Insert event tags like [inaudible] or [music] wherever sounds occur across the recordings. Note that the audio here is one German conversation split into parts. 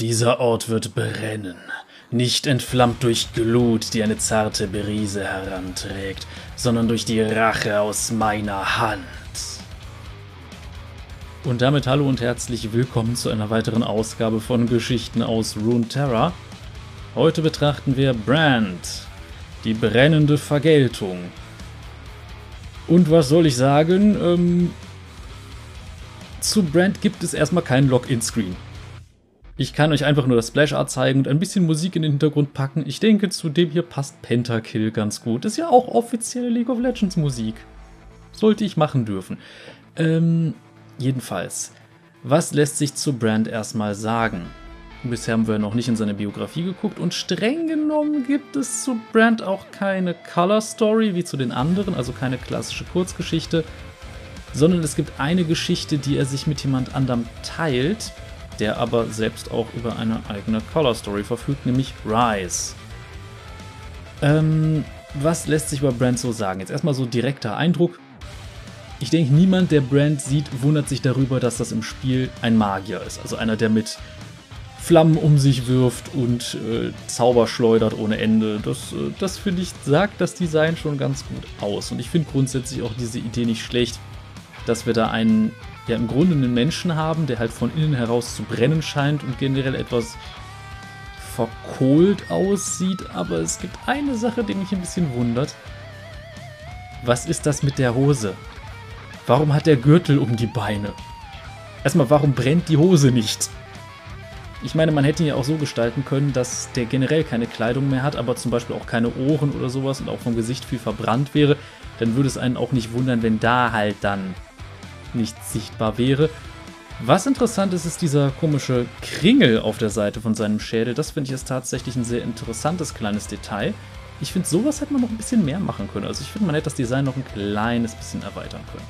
Dieser Ort wird brennen, nicht entflammt durch Glut, die eine zarte Brise heranträgt, sondern durch die Rache aus meiner Hand. Und damit hallo und herzlich willkommen zu einer weiteren Ausgabe von Geschichten aus Runeterra. Heute betrachten wir Brand, die brennende Vergeltung. Und was soll ich sagen? Ähm, zu Brand gibt es erstmal keinen Login-Screen. Ich kann euch einfach nur das Splash-Art zeigen und ein bisschen Musik in den Hintergrund packen. Ich denke, zu dem hier passt Pentakill ganz gut. Ist ja auch offizielle League of Legends Musik. Sollte ich machen dürfen. Ähm, Jedenfalls, was lässt sich zu Brand erstmal sagen? Bisher haben wir noch nicht in seine Biografie geguckt und streng genommen gibt es zu Brand auch keine Color Story wie zu den anderen, also keine klassische Kurzgeschichte, sondern es gibt eine Geschichte, die er sich mit jemand anderem teilt, der aber selbst auch über eine eigene Color Story verfügt, nämlich Rise. Ähm, was lässt sich über Brand so sagen? Jetzt erstmal so direkter Eindruck. Ich denke, niemand, der Brand sieht, wundert sich darüber, dass das im Spiel ein Magier ist. Also einer, der mit Flammen um sich wirft und äh, Zauber schleudert ohne Ende. Das, äh, das finde ich, sagt das Design schon ganz gut aus. Und ich finde grundsätzlich auch diese Idee nicht schlecht, dass wir da einen, ja im Grunde einen Menschen haben, der halt von innen heraus zu brennen scheint und generell etwas verkohlt aussieht. Aber es gibt eine Sache, die mich ein bisschen wundert. Was ist das mit der Hose? Warum hat der Gürtel um die Beine? Erstmal, warum brennt die Hose nicht? Ich meine, man hätte ihn ja auch so gestalten können, dass der generell keine Kleidung mehr hat, aber zum Beispiel auch keine Ohren oder sowas und auch vom Gesicht viel verbrannt wäre. Dann würde es einen auch nicht wundern, wenn da halt dann nichts sichtbar wäre. Was interessant ist, ist dieser komische Kringel auf der Seite von seinem Schädel. Das finde ich ist tatsächlich ein sehr interessantes kleines Detail. Ich finde, sowas hätte man noch ein bisschen mehr machen können. Also ich finde, man hätte das Design noch ein kleines bisschen erweitern können.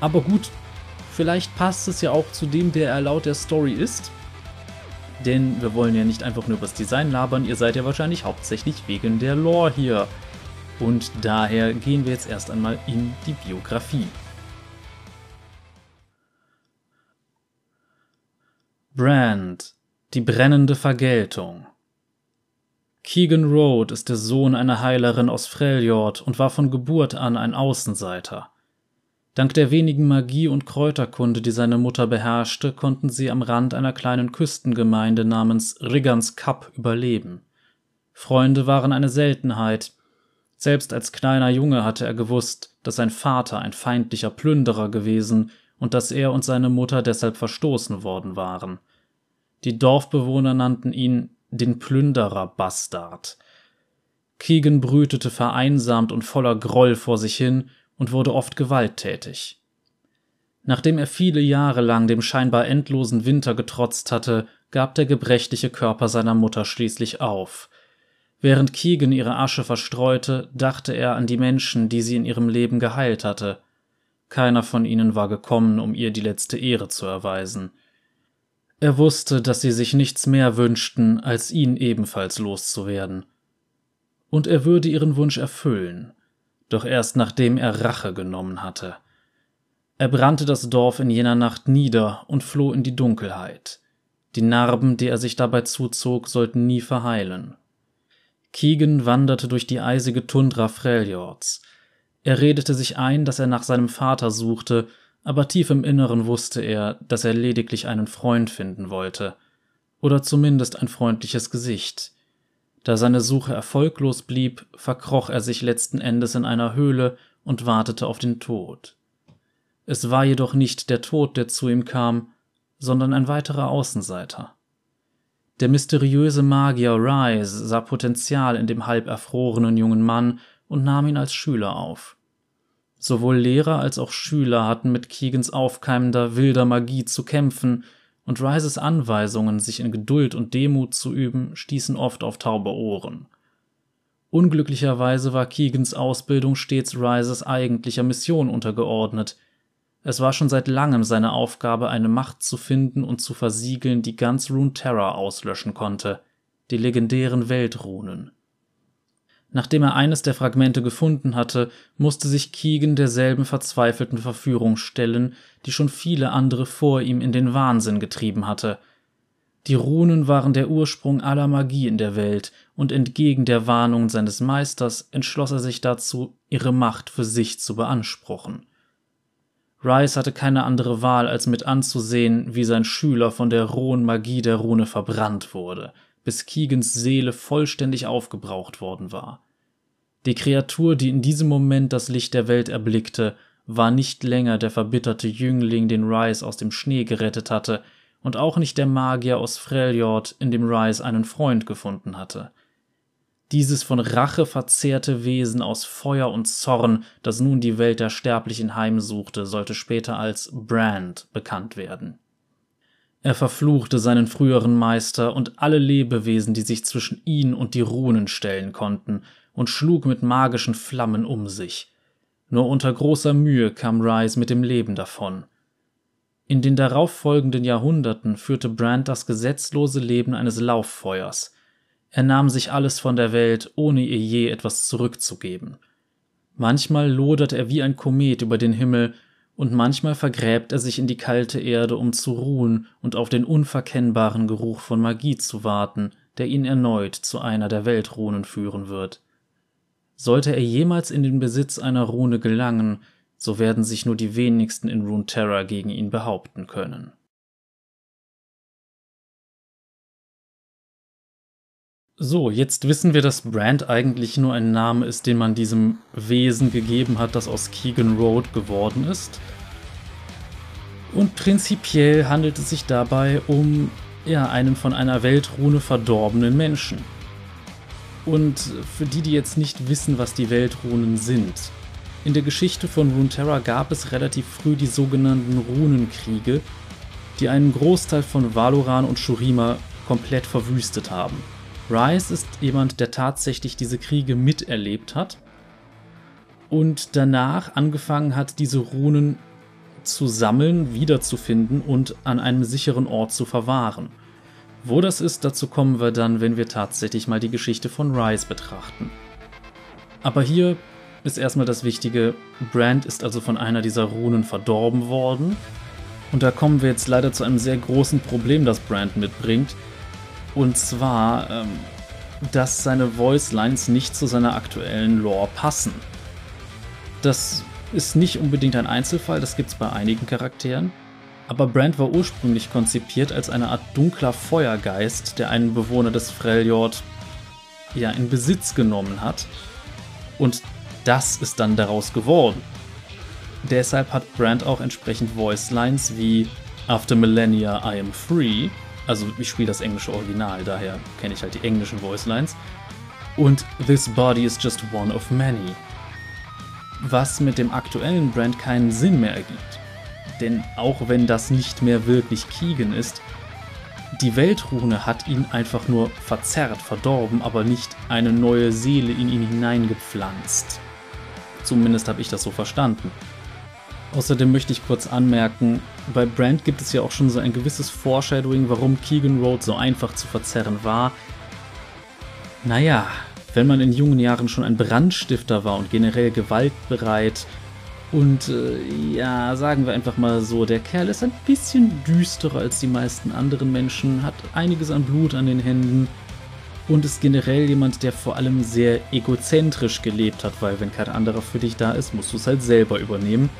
Aber gut, vielleicht passt es ja auch zu dem, der er laut der Story ist. Denn wir wollen ja nicht einfach nur über das Design labern, ihr seid ja wahrscheinlich hauptsächlich wegen der Lore hier. Und daher gehen wir jetzt erst einmal in die Biografie. Brand, die brennende Vergeltung. Keegan Road ist der Sohn einer Heilerin aus Freljord und war von Geburt an ein Außenseiter. Dank der wenigen Magie und Kräuterkunde, die seine Mutter beherrschte, konnten sie am Rand einer kleinen Küstengemeinde namens Riggans Cup überleben. Freunde waren eine Seltenheit. Selbst als kleiner Junge hatte er gewusst, dass sein Vater ein feindlicher Plünderer gewesen und dass er und seine Mutter deshalb verstoßen worden waren. Die Dorfbewohner nannten ihn den Plünderer Bastard. Keegan brütete vereinsamt und voller Groll vor sich hin und wurde oft gewalttätig. Nachdem er viele Jahre lang dem scheinbar endlosen Winter getrotzt hatte, gab der gebrechliche Körper seiner Mutter schließlich auf. Während Keegan ihre Asche verstreute, dachte er an die Menschen, die sie in ihrem Leben geheilt hatte. Keiner von ihnen war gekommen, um ihr die letzte Ehre zu erweisen. Er wusste, dass sie sich nichts mehr wünschten, als ihn ebenfalls loszuwerden. Und er würde ihren Wunsch erfüllen doch erst nachdem er Rache genommen hatte. Er brannte das Dorf in jener Nacht nieder und floh in die Dunkelheit. Die Narben, die er sich dabei zuzog, sollten nie verheilen. Keegan wanderte durch die eisige Tundra Freljords. Er redete sich ein, dass er nach seinem Vater suchte, aber tief im Inneren wusste er, dass er lediglich einen Freund finden wollte. Oder zumindest ein freundliches Gesicht. Da seine Suche erfolglos blieb, verkroch er sich letzten Endes in einer Höhle und wartete auf den Tod. Es war jedoch nicht der Tod, der zu ihm kam, sondern ein weiterer Außenseiter. Der mysteriöse Magier Rise sah Potenzial in dem halb erfrorenen jungen Mann und nahm ihn als Schüler auf. Sowohl Lehrer als auch Schüler hatten mit Keegans aufkeimender wilder Magie zu kämpfen und Rises Anweisungen, sich in Geduld und Demut zu üben, stießen oft auf taube Ohren. Unglücklicherweise war Keegans Ausbildung stets Rises eigentlicher Mission untergeordnet. Es war schon seit langem seine Aufgabe, eine Macht zu finden und zu versiegeln, die ganz Runeterra auslöschen konnte, die legendären Weltrunen. Nachdem er eines der Fragmente gefunden hatte, musste sich Keegan derselben verzweifelten Verführung stellen, die schon viele andere vor ihm in den Wahnsinn getrieben hatte. Die Runen waren der Ursprung aller Magie in der Welt, und entgegen der Warnung seines Meisters entschloss er sich dazu, ihre Macht für sich zu beanspruchen. Rice hatte keine andere Wahl, als mit anzusehen, wie sein Schüler von der rohen Magie der Rune verbrannt wurde, bis Keegans Seele vollständig aufgebraucht worden war. Die Kreatur, die in diesem Moment das Licht der Welt erblickte, war nicht länger der verbitterte Jüngling, den Rice aus dem Schnee gerettet hatte, und auch nicht der Magier aus Freljord, in dem Rice einen Freund gefunden hatte. Dieses von Rache verzehrte Wesen aus Feuer und Zorn, das nun die Welt der Sterblichen heimsuchte, sollte später als Brand bekannt werden. Er verfluchte seinen früheren Meister und alle Lebewesen, die sich zwischen ihn und die Runen stellen konnten, und schlug mit magischen Flammen um sich. Nur unter großer Mühe kam Rice mit dem Leben davon. In den darauffolgenden Jahrhunderten führte Brand das gesetzlose Leben eines Lauffeuers. Er nahm sich alles von der Welt, ohne ihr je etwas zurückzugeben. Manchmal lodert er wie ein Komet über den Himmel, und manchmal vergräbt er sich in die kalte Erde, um zu ruhen und auf den unverkennbaren Geruch von Magie zu warten, der ihn erneut zu einer der Weltrunen führen wird. Sollte er jemals in den Besitz einer Rune gelangen, so werden sich nur die wenigsten in Runeterra gegen ihn behaupten können. So, jetzt wissen wir, dass Brand eigentlich nur ein Name ist, den man diesem Wesen gegeben hat, das aus Keegan Road geworden ist. Und prinzipiell handelt es sich dabei um ja, einen von einer Weltrune verdorbenen Menschen. Und für die, die jetzt nicht wissen, was die Weltrunen sind, in der Geschichte von Runeterra gab es relativ früh die sogenannten Runenkriege, die einen Großteil von Valoran und Shurima komplett verwüstet haben. Rice ist jemand, der tatsächlich diese Kriege miterlebt hat und danach angefangen hat, diese Runen zu sammeln, wiederzufinden und an einem sicheren Ort zu verwahren. Wo das ist, dazu kommen wir dann, wenn wir tatsächlich mal die Geschichte von Rice betrachten. Aber hier ist erstmal das Wichtige, Brand ist also von einer dieser Runen verdorben worden. Und da kommen wir jetzt leider zu einem sehr großen Problem, das Brand mitbringt. Und zwar, ähm, dass seine Voice Lines nicht zu seiner aktuellen Lore passen. Das ist nicht unbedingt ein Einzelfall, das gibt es bei einigen Charakteren. Aber Brand war ursprünglich konzipiert als eine Art dunkler Feuergeist, der einen Bewohner des Freljord ja in Besitz genommen hat. Und das ist dann daraus geworden. Deshalb hat Brand auch entsprechend Voice Lines wie After Millennia I am free. Also ich spiele das englische Original, daher kenne ich halt die englischen Voice Lines. Und This body is just one of many. Was mit dem aktuellen Brand keinen Sinn mehr ergibt. Denn auch wenn das nicht mehr wirklich Keegan ist, die Weltrune hat ihn einfach nur verzerrt, verdorben, aber nicht eine neue Seele in ihn hineingepflanzt. Zumindest habe ich das so verstanden. Außerdem möchte ich kurz anmerken, bei Brand gibt es ja auch schon so ein gewisses Foreshadowing, warum Keegan Road so einfach zu verzerren war. Naja, wenn man in jungen Jahren schon ein Brandstifter war und generell gewaltbereit und äh, ja, sagen wir einfach mal so, der Kerl ist ein bisschen düsterer als die meisten anderen Menschen, hat einiges an Blut an den Händen und ist generell jemand, der vor allem sehr egozentrisch gelebt hat, weil wenn kein anderer für dich da ist, musst du es halt selber übernehmen.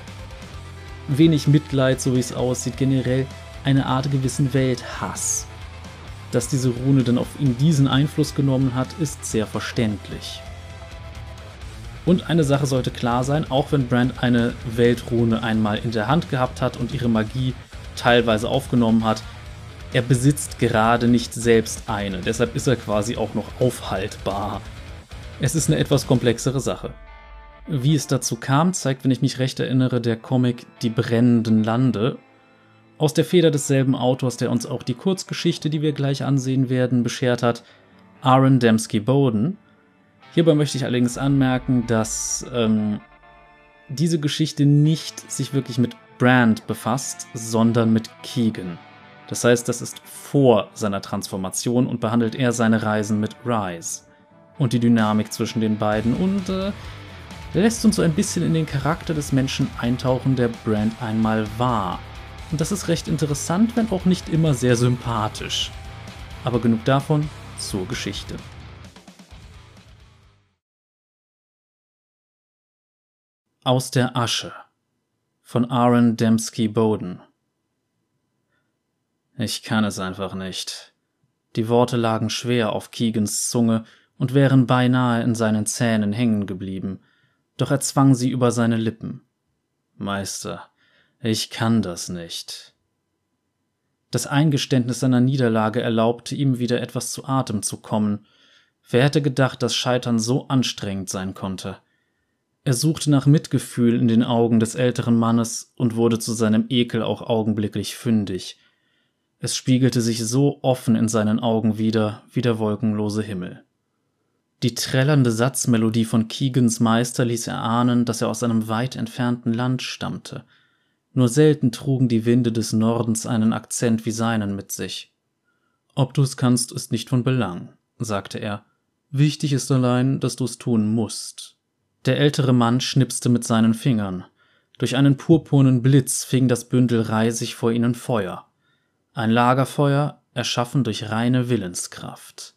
Wenig Mitleid, so wie es aussieht, generell eine Art gewissen Welthass. Dass diese Rune dann auf ihn diesen Einfluss genommen hat, ist sehr verständlich. Und eine Sache sollte klar sein, auch wenn Brand eine Weltrune einmal in der Hand gehabt hat und ihre Magie teilweise aufgenommen hat, er besitzt gerade nicht selbst eine, deshalb ist er quasi auch noch aufhaltbar. Es ist eine etwas komplexere Sache. Wie es dazu kam, zeigt, wenn ich mich recht erinnere, der Comic Die brennenden Lande. Aus der Feder desselben Autors, der uns auch die Kurzgeschichte, die wir gleich ansehen werden, beschert hat, Aaron Dembski Bowden. Hierbei möchte ich allerdings anmerken, dass ähm, diese Geschichte nicht sich wirklich mit Brand befasst, sondern mit Keegan. Das heißt, das ist vor seiner Transformation und behandelt er seine Reisen mit Rise und die Dynamik zwischen den beiden und äh, lässt uns so ein bisschen in den Charakter des Menschen eintauchen, der Brand einmal war. Und das ist recht interessant, wenn auch nicht immer sehr sympathisch. Aber genug davon zur Geschichte. Aus der Asche von Aaron Dembski Bowden Ich kann es einfach nicht. Die Worte lagen schwer auf Keegans Zunge und wären beinahe in seinen Zähnen hängen geblieben, doch er zwang sie über seine Lippen. Meister, ich kann das nicht. Das Eingeständnis seiner Niederlage erlaubte ihm wieder etwas zu Atem zu kommen. Wer hätte gedacht, dass Scheitern so anstrengend sein konnte? Er suchte nach Mitgefühl in den Augen des älteren Mannes und wurde zu seinem Ekel auch augenblicklich fündig. Es spiegelte sich so offen in seinen Augen wider wie der wolkenlose Himmel. Die trällernde Satzmelodie von Keegans Meister ließ erahnen, dass er aus einem weit entfernten Land stammte. Nur selten trugen die Winde des Nordens einen Akzent wie seinen mit sich. Ob du's kannst, ist nicht von Belang, sagte er. Wichtig ist allein, dass du's tun musst. Der ältere Mann schnipste mit seinen Fingern. Durch einen purpurnen Blitz fing das Bündel Reisig vor ihnen Feuer. Ein Lagerfeuer, erschaffen durch reine Willenskraft.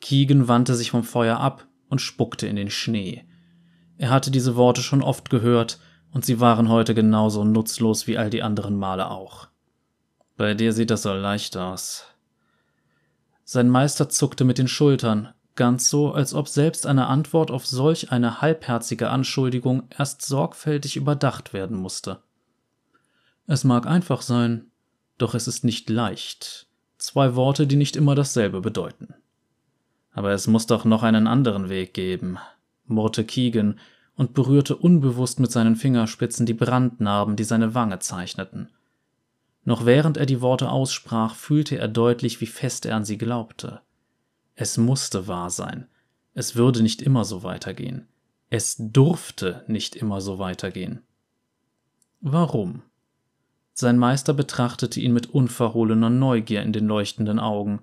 Keegan wandte sich vom Feuer ab und spuckte in den Schnee. Er hatte diese Worte schon oft gehört, und sie waren heute genauso nutzlos wie all die anderen Male auch. Bei dir sieht das so leicht aus. Sein Meister zuckte mit den Schultern, ganz so, als ob selbst eine Antwort auf solch eine halbherzige Anschuldigung erst sorgfältig überdacht werden musste. Es mag einfach sein, doch es ist nicht leicht. Zwei Worte, die nicht immer dasselbe bedeuten. Aber es muss doch noch einen anderen Weg geben, murrte Keegan und berührte unbewusst mit seinen Fingerspitzen die Brandnarben, die seine Wange zeichneten. Noch während er die Worte aussprach, fühlte er deutlich, wie fest er an sie glaubte. Es musste wahr sein. Es würde nicht immer so weitergehen. Es durfte nicht immer so weitergehen. Warum? Sein Meister betrachtete ihn mit unverhohlener Neugier in den leuchtenden Augen.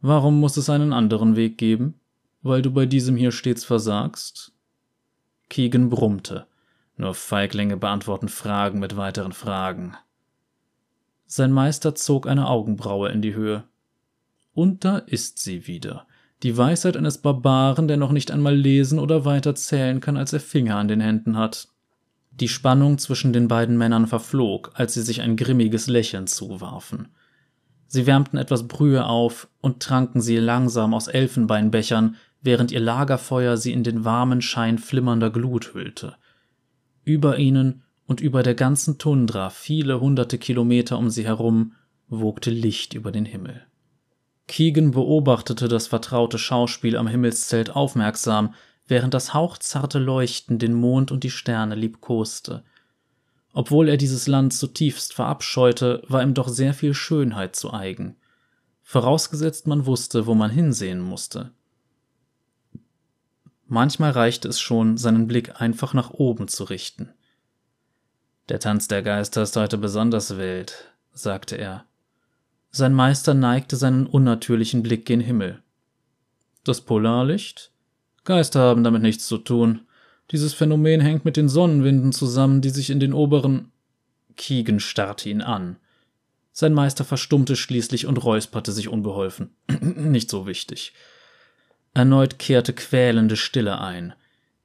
Warum muss es einen anderen Weg geben? Weil du bei diesem hier stets versagst? Keegan brummte. Nur Feiglinge beantworten Fragen mit weiteren Fragen. Sein Meister zog eine Augenbraue in die Höhe. Und da ist sie wieder. Die Weisheit eines Barbaren, der noch nicht einmal lesen oder weiter zählen kann, als er Finger an den Händen hat. Die Spannung zwischen den beiden Männern verflog, als sie sich ein grimmiges Lächeln zuwarfen. Sie wärmten etwas Brühe auf und tranken sie langsam aus Elfenbeinbechern, während ihr Lagerfeuer sie in den warmen Schein flimmernder Glut hüllte. Über ihnen und über der ganzen Tundra, viele hunderte Kilometer um sie herum, wogte Licht über den Himmel. Keegan beobachtete das vertraute Schauspiel am Himmelszelt aufmerksam, während das hauchzarte Leuchten den Mond und die Sterne liebkoste. Obwohl er dieses Land zutiefst verabscheute, war ihm doch sehr viel Schönheit zu eigen. Vorausgesetzt man wusste, wo man hinsehen musste. Manchmal reichte es schon, seinen Blick einfach nach oben zu richten. Der Tanz der Geister ist heute besonders wild, sagte er. Sein Meister neigte seinen unnatürlichen Blick gen Himmel. Das Polarlicht? Geister haben damit nichts zu tun. Dieses Phänomen hängt mit den Sonnenwinden zusammen, die sich in den oberen. Keegan starrte ihn an. Sein Meister verstummte schließlich und räusperte sich unbeholfen. [clears throat] Nicht so wichtig. Erneut kehrte quälende Stille ein.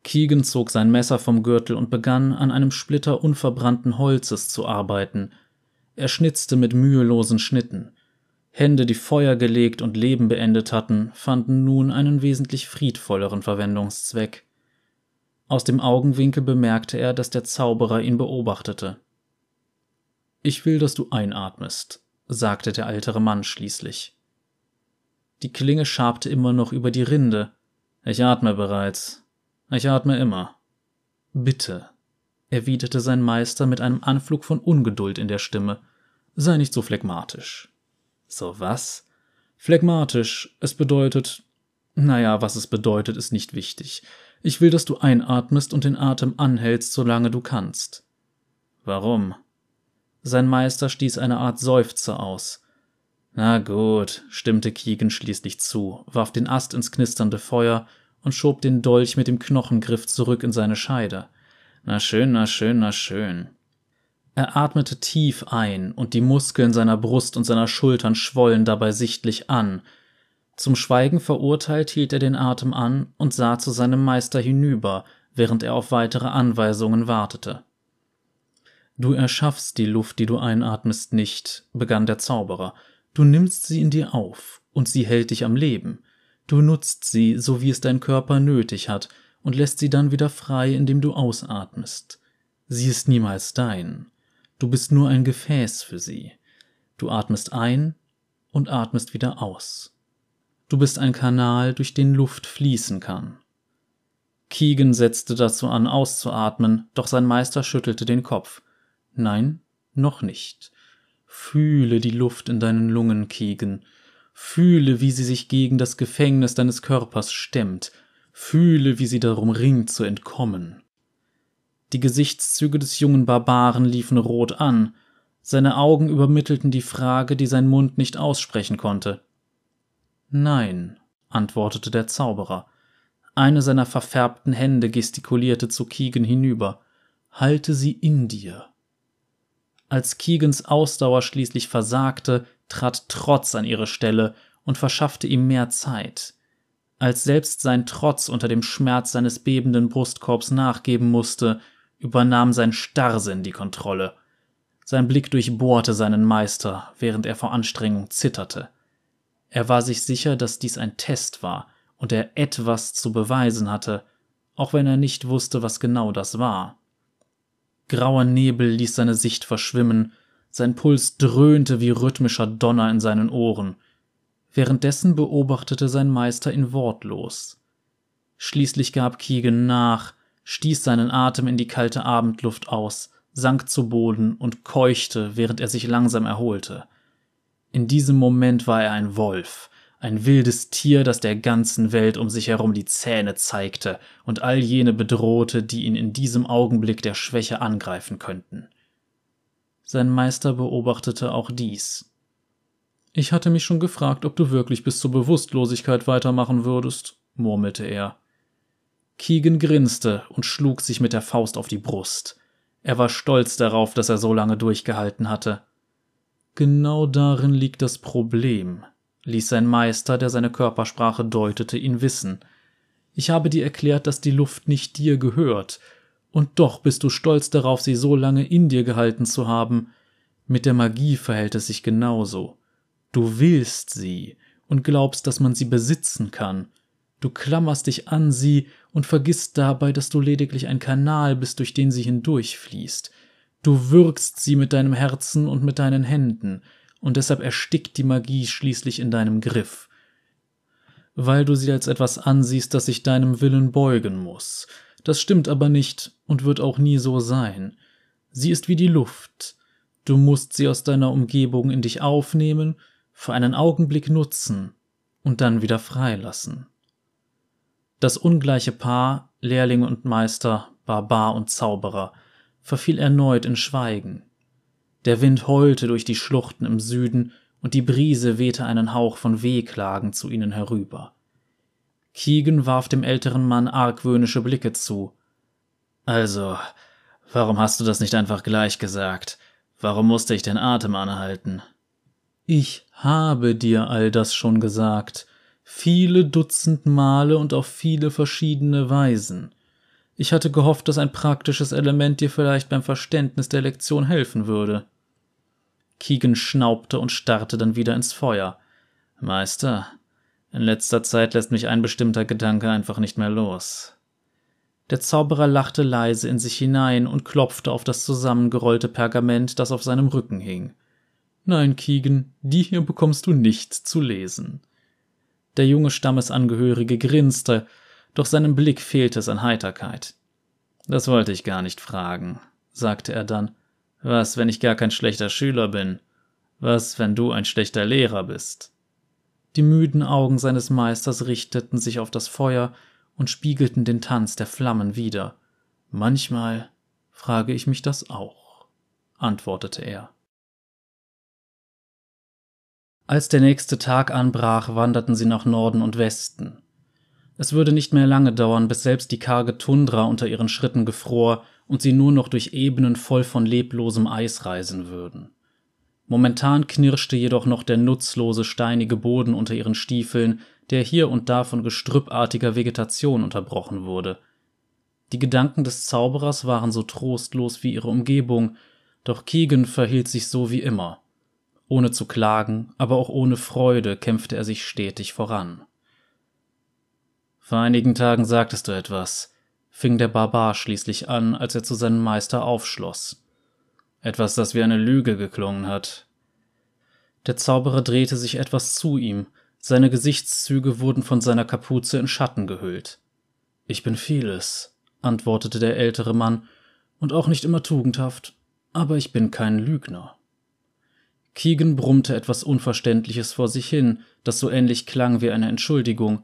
Keegan zog sein Messer vom Gürtel und begann, an einem Splitter unverbrannten Holzes zu arbeiten. Er schnitzte mit mühelosen Schnitten. Hände, die Feuer gelegt und Leben beendet hatten, fanden nun einen wesentlich friedvolleren Verwendungszweck. Aus dem Augenwinkel bemerkte er, dass der Zauberer ihn beobachtete. Ich will, dass du einatmest, sagte der ältere Mann schließlich. Die Klinge schabte immer noch über die Rinde. Ich atme bereits. Ich atme immer. Bitte, erwiderte sein Meister mit einem Anflug von Ungeduld in der Stimme. Sei nicht so phlegmatisch. So was? Phlegmatisch. Es bedeutet. Naja, was es bedeutet, ist nicht wichtig. Ich will, dass du einatmest und den Atem anhältst, solange du kannst. Warum? Sein Meister stieß eine Art Seufzer aus. Na gut, stimmte Keegan schließlich zu, warf den Ast ins knisternde Feuer und schob den Dolch mit dem Knochengriff zurück in seine Scheide. Na schön, na schön, na schön. Er atmete tief ein, und die Muskeln seiner Brust und seiner Schultern schwollen dabei sichtlich an. Zum Schweigen verurteilt hielt er den Atem an und sah zu seinem Meister hinüber, während er auf weitere Anweisungen wartete. Du erschaffst die Luft, die du einatmest, nicht, begann der Zauberer. Du nimmst sie in dir auf, und sie hält dich am Leben. Du nutzt sie, so wie es dein Körper nötig hat, und lässt sie dann wieder frei, indem du ausatmest. Sie ist niemals dein. Du bist nur ein Gefäß für sie. Du atmest ein und atmest wieder aus. Du bist ein Kanal, durch den Luft fließen kann. Keegan setzte dazu an, auszuatmen, doch sein Meister schüttelte den Kopf. Nein, noch nicht. Fühle die Luft in deinen Lungen, Keegan. Fühle, wie sie sich gegen das Gefängnis deines Körpers stemmt. Fühle, wie sie darum ringt zu entkommen. Die Gesichtszüge des jungen Barbaren liefen rot an, seine Augen übermittelten die Frage, die sein Mund nicht aussprechen konnte. Nein, antwortete der Zauberer. Eine seiner verfärbten Hände gestikulierte zu Keegan hinüber. Halte sie in dir. Als Keegans Ausdauer schließlich versagte, trat Trotz an ihre Stelle und verschaffte ihm mehr Zeit. Als selbst sein Trotz unter dem Schmerz seines bebenden Brustkorbs nachgeben musste, übernahm sein Starrsinn die Kontrolle. Sein Blick durchbohrte seinen Meister, während er vor Anstrengung zitterte. Er war sich sicher, dass dies ein Test war und er etwas zu beweisen hatte, auch wenn er nicht wusste, was genau das war. Grauer Nebel ließ seine Sicht verschwimmen, sein Puls dröhnte wie rhythmischer Donner in seinen Ohren. Währenddessen beobachtete sein Meister ihn wortlos. Schließlich gab Keegan nach, stieß seinen Atem in die kalte Abendluft aus, sank zu Boden und keuchte, während er sich langsam erholte. In diesem Moment war er ein Wolf, ein wildes Tier, das der ganzen Welt um sich herum die Zähne zeigte und all jene bedrohte, die ihn in diesem Augenblick der Schwäche angreifen könnten. Sein Meister beobachtete auch dies. Ich hatte mich schon gefragt, ob du wirklich bis zur Bewusstlosigkeit weitermachen würdest, murmelte er. Keegan grinste und schlug sich mit der Faust auf die Brust. Er war stolz darauf, dass er so lange durchgehalten hatte. Genau darin liegt das Problem, ließ sein Meister, der seine Körpersprache deutete, ihn wissen. Ich habe dir erklärt, dass die Luft nicht dir gehört, und doch bist du stolz darauf, sie so lange in dir gehalten zu haben. Mit der Magie verhält es sich genauso. Du willst sie und glaubst, dass man sie besitzen kann. Du klammerst dich an sie und vergisst dabei, dass du lediglich ein Kanal bist, durch den sie hindurchfließt. Du wirkst sie mit deinem Herzen und mit deinen Händen, und deshalb erstickt die Magie schließlich in deinem Griff. Weil du sie als etwas ansiehst, das sich deinem Willen beugen muss. Das stimmt aber nicht und wird auch nie so sein. Sie ist wie die Luft. Du musst sie aus deiner Umgebung in dich aufnehmen, für einen Augenblick nutzen und dann wieder freilassen. Das ungleiche Paar, Lehrling und Meister, Barbar und Zauberer, verfiel erneut in Schweigen. Der Wind heulte durch die Schluchten im Süden und die Brise wehte einen Hauch von Wehklagen zu ihnen herüber. Keegan warf dem älteren Mann argwöhnische Blicke zu. Also, warum hast du das nicht einfach gleich gesagt? Warum musste ich den Atem anhalten? Ich habe dir all das schon gesagt, viele Dutzend Male und auf viele verschiedene Weisen. Ich hatte gehofft, dass ein praktisches Element dir vielleicht beim Verständnis der Lektion helfen würde. Keegan schnaubte und starrte dann wieder ins Feuer. Meister, in letzter Zeit lässt mich ein bestimmter Gedanke einfach nicht mehr los. Der Zauberer lachte leise in sich hinein und klopfte auf das zusammengerollte Pergament, das auf seinem Rücken hing. Nein, Keegan, die hier bekommst du nicht zu lesen. Der junge Stammesangehörige grinste, doch seinem Blick fehlte es an Heiterkeit. Das wollte ich gar nicht fragen, sagte er dann. Was, wenn ich gar kein schlechter Schüler bin? Was, wenn du ein schlechter Lehrer bist? Die müden Augen seines Meisters richteten sich auf das Feuer und spiegelten den Tanz der Flammen wider. Manchmal frage ich mich das auch, antwortete er. Als der nächste Tag anbrach, wanderten sie nach Norden und Westen. Es würde nicht mehr lange dauern, bis selbst die karge Tundra unter ihren Schritten gefror und sie nur noch durch Ebenen voll von leblosem Eis reisen würden. Momentan knirschte jedoch noch der nutzlose steinige Boden unter ihren Stiefeln, der hier und da von gestrüppartiger Vegetation unterbrochen wurde. Die Gedanken des Zauberers waren so trostlos wie ihre Umgebung, doch Keegan verhielt sich so wie immer. Ohne zu klagen, aber auch ohne Freude kämpfte er sich stetig voran. Vor einigen Tagen sagtest du etwas, fing der Barbar schließlich an, als er zu seinem Meister aufschloss. Etwas, das wie eine Lüge geklungen hat. Der Zauberer drehte sich etwas zu ihm, seine Gesichtszüge wurden von seiner Kapuze in Schatten gehüllt. Ich bin vieles, antwortete der ältere Mann, und auch nicht immer tugendhaft, aber ich bin kein Lügner. Keegan brummte etwas Unverständliches vor sich hin, das so ähnlich klang wie eine Entschuldigung.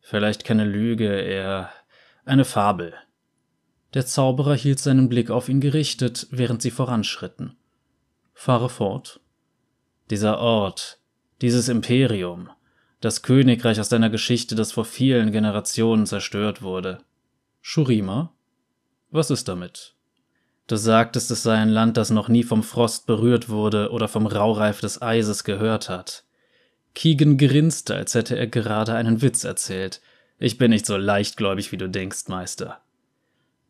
Vielleicht keine Lüge, eher eine Fabel. Der Zauberer hielt seinen Blick auf ihn gerichtet, während sie voranschritten. Fahre fort. Dieser Ort, dieses Imperium, das Königreich aus deiner Geschichte, das vor vielen Generationen zerstört wurde. Shurima? Was ist damit? Du sagtest, es sei ein Land, das noch nie vom Frost berührt wurde oder vom Raureif des Eises gehört hat. Keegan grinste, als hätte er gerade einen Witz erzählt. Ich bin nicht so leichtgläubig, wie du denkst, Meister.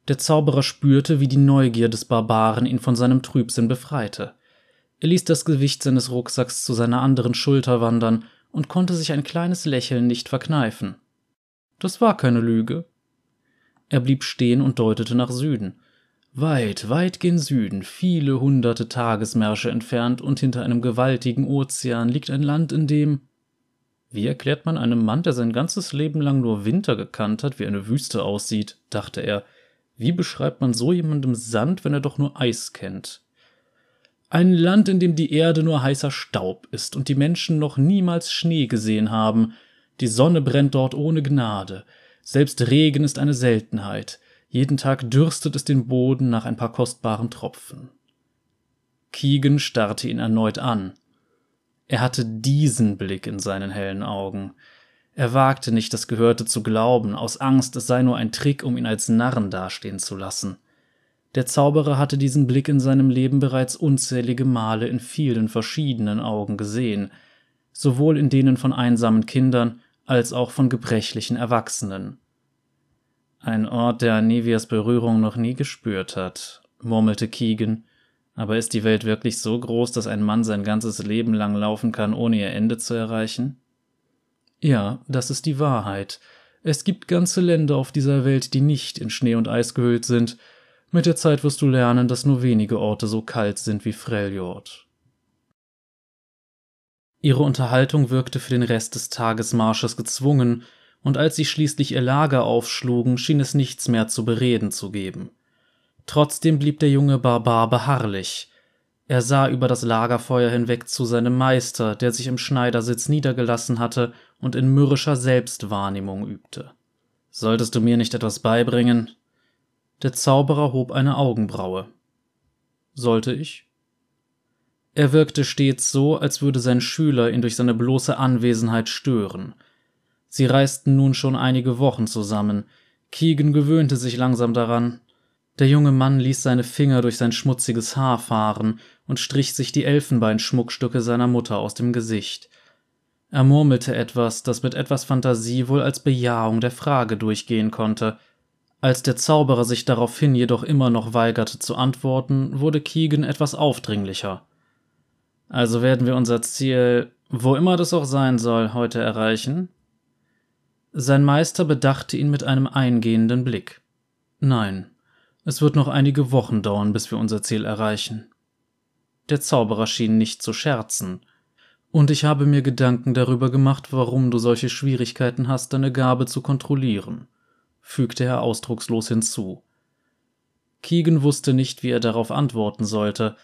Der Zauberer spürte, wie die Neugier des Barbaren ihn von seinem Trübsinn befreite. Er ließ das Gewicht seines Rucksacks zu seiner anderen Schulter wandern und konnte sich ein kleines Lächeln nicht verkneifen. Das war keine Lüge. Er blieb stehen und deutete nach Süden. Weit, weit gen Süden, viele hunderte Tagesmärsche entfernt und hinter einem gewaltigen Ozean liegt ein Land, in dem. Wie erklärt man einem Mann, der sein ganzes Leben lang nur Winter gekannt hat, wie eine Wüste aussieht, dachte er. Wie beschreibt man so jemandem Sand, wenn er doch nur Eis kennt? Ein Land, in dem die Erde nur heißer Staub ist und die Menschen noch niemals Schnee gesehen haben. Die Sonne brennt dort ohne Gnade. Selbst Regen ist eine Seltenheit. Jeden Tag dürstet es den Boden nach ein paar kostbaren Tropfen. Keegan starrte ihn erneut an. Er hatte diesen Blick in seinen hellen Augen. Er wagte nicht, das Gehörte zu glauben, aus Angst, es sei nur ein Trick, um ihn als Narren dastehen zu lassen. Der Zauberer hatte diesen Blick in seinem Leben bereits unzählige Male in vielen verschiedenen Augen gesehen, sowohl in denen von einsamen Kindern als auch von gebrechlichen Erwachsenen. Ein Ort, der Anivias Berührung noch nie gespürt hat, murmelte Keegan. Aber ist die Welt wirklich so groß, dass ein Mann sein ganzes Leben lang laufen kann, ohne ihr Ende zu erreichen? Ja, das ist die Wahrheit. Es gibt ganze Länder auf dieser Welt, die nicht in Schnee und Eis gehüllt sind. Mit der Zeit wirst du lernen, dass nur wenige Orte so kalt sind wie Freljord. Ihre Unterhaltung wirkte für den Rest des Tagesmarsches gezwungen, und als sie schließlich ihr Lager aufschlugen, schien es nichts mehr zu bereden zu geben. Trotzdem blieb der junge Barbar beharrlich. Er sah über das Lagerfeuer hinweg zu seinem Meister, der sich im Schneidersitz niedergelassen hatte und in mürrischer Selbstwahrnehmung übte. Solltest du mir nicht etwas beibringen? Der Zauberer hob eine Augenbraue. Sollte ich? Er wirkte stets so, als würde sein Schüler ihn durch seine bloße Anwesenheit stören. Sie reisten nun schon einige Wochen zusammen. Keegan gewöhnte sich langsam daran. Der junge Mann ließ seine Finger durch sein schmutziges Haar fahren und strich sich die Elfenbeinschmuckstücke seiner Mutter aus dem Gesicht. Er murmelte etwas, das mit etwas Fantasie wohl als Bejahung der Frage durchgehen konnte. Als der Zauberer sich daraufhin jedoch immer noch weigerte zu antworten, wurde Keegan etwas aufdringlicher. Also werden wir unser Ziel, wo immer das auch sein soll, heute erreichen? Sein Meister bedachte ihn mit einem eingehenden Blick. Nein, es wird noch einige Wochen dauern, bis wir unser Ziel erreichen. Der Zauberer schien nicht zu scherzen, und ich habe mir Gedanken darüber gemacht, warum du solche Schwierigkeiten hast, deine Gabe zu kontrollieren, fügte er ausdruckslos hinzu. Keegan wusste nicht, wie er darauf antworten sollte.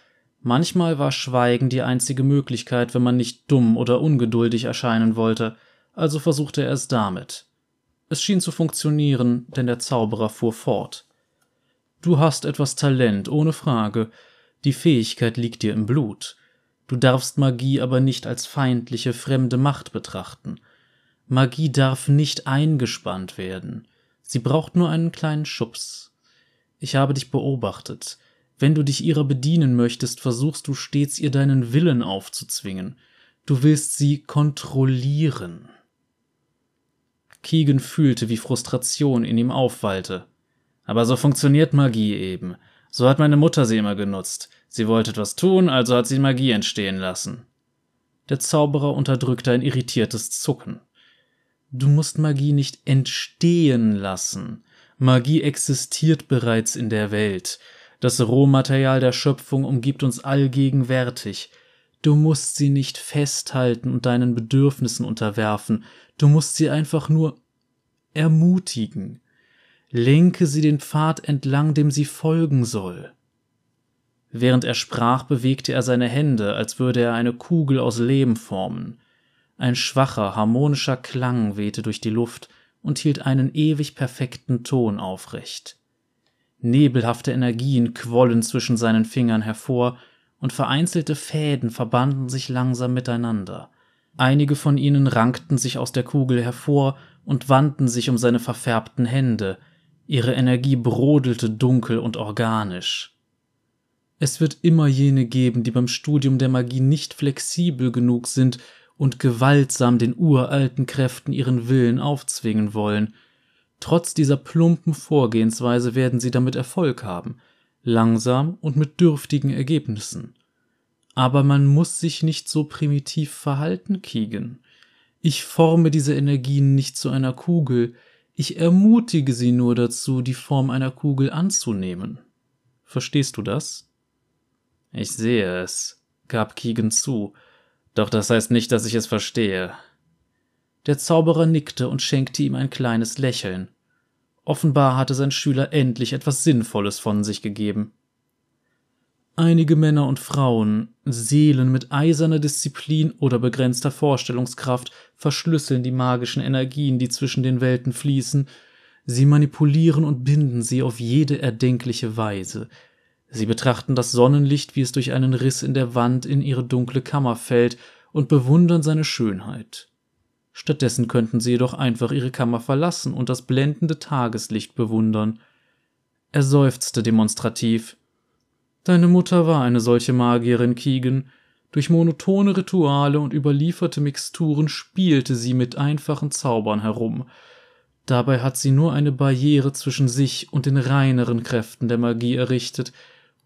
Manchmal war Schweigen die einzige Möglichkeit, wenn man nicht dumm oder ungeduldig erscheinen wollte – also versuchte er es damit. Es schien zu funktionieren, denn der Zauberer fuhr fort. Du hast etwas Talent, ohne Frage. Die Fähigkeit liegt dir im Blut. Du darfst Magie aber nicht als feindliche, fremde Macht betrachten. Magie darf nicht eingespannt werden. Sie braucht nur einen kleinen Schubs. Ich habe dich beobachtet. Wenn du dich ihrer bedienen möchtest, versuchst du stets ihr deinen Willen aufzuzwingen. Du willst sie kontrollieren. Keegan fühlte, wie Frustration in ihm aufwallte. Aber so funktioniert Magie eben. So hat meine Mutter sie immer genutzt. Sie wollte etwas tun, also hat sie Magie entstehen lassen. Der Zauberer unterdrückte ein irritiertes Zucken. Du musst Magie nicht entstehen lassen. Magie existiert bereits in der Welt. Das Rohmaterial der Schöpfung umgibt uns allgegenwärtig. Du musst sie nicht festhalten und deinen Bedürfnissen unterwerfen, du musst sie einfach nur ermutigen. Lenke sie den Pfad entlang, dem sie folgen soll. Während er sprach, bewegte er seine Hände, als würde er eine Kugel aus Lehm formen. Ein schwacher, harmonischer Klang wehte durch die Luft und hielt einen ewig perfekten Ton aufrecht. Nebelhafte Energien quollen zwischen seinen Fingern hervor, und vereinzelte Fäden verbanden sich langsam miteinander. Einige von ihnen rankten sich aus der Kugel hervor und wandten sich um seine verfärbten Hände, ihre Energie brodelte dunkel und organisch. Es wird immer jene geben, die beim Studium der Magie nicht flexibel genug sind und gewaltsam den uralten Kräften ihren Willen aufzwingen wollen. Trotz dieser plumpen Vorgehensweise werden sie damit Erfolg haben, langsam und mit dürftigen Ergebnissen. Aber man muss sich nicht so primitiv verhalten, Keegan. Ich forme diese Energien nicht zu einer Kugel, ich ermutige sie nur dazu, die Form einer Kugel anzunehmen. Verstehst du das? Ich sehe es, gab Keegan zu, doch das heißt nicht, dass ich es verstehe. Der Zauberer nickte und schenkte ihm ein kleines Lächeln. Offenbar hatte sein Schüler endlich etwas Sinnvolles von sich gegeben. Einige Männer und Frauen, Seelen mit eiserner Disziplin oder begrenzter Vorstellungskraft, verschlüsseln die magischen Energien, die zwischen den Welten fließen, sie manipulieren und binden sie auf jede erdenkliche Weise, Sie betrachten das Sonnenlicht, wie es durch einen Riss in der Wand in ihre dunkle Kammer fällt, und bewundern seine Schönheit. Stattdessen könnten sie jedoch einfach ihre Kammer verlassen und das blendende Tageslicht bewundern. Er seufzte demonstrativ. Deine Mutter war eine solche Magierin, Keegan. Durch monotone Rituale und überlieferte Mixturen spielte sie mit einfachen Zaubern herum. Dabei hat sie nur eine Barriere zwischen sich und den reineren Kräften der Magie errichtet,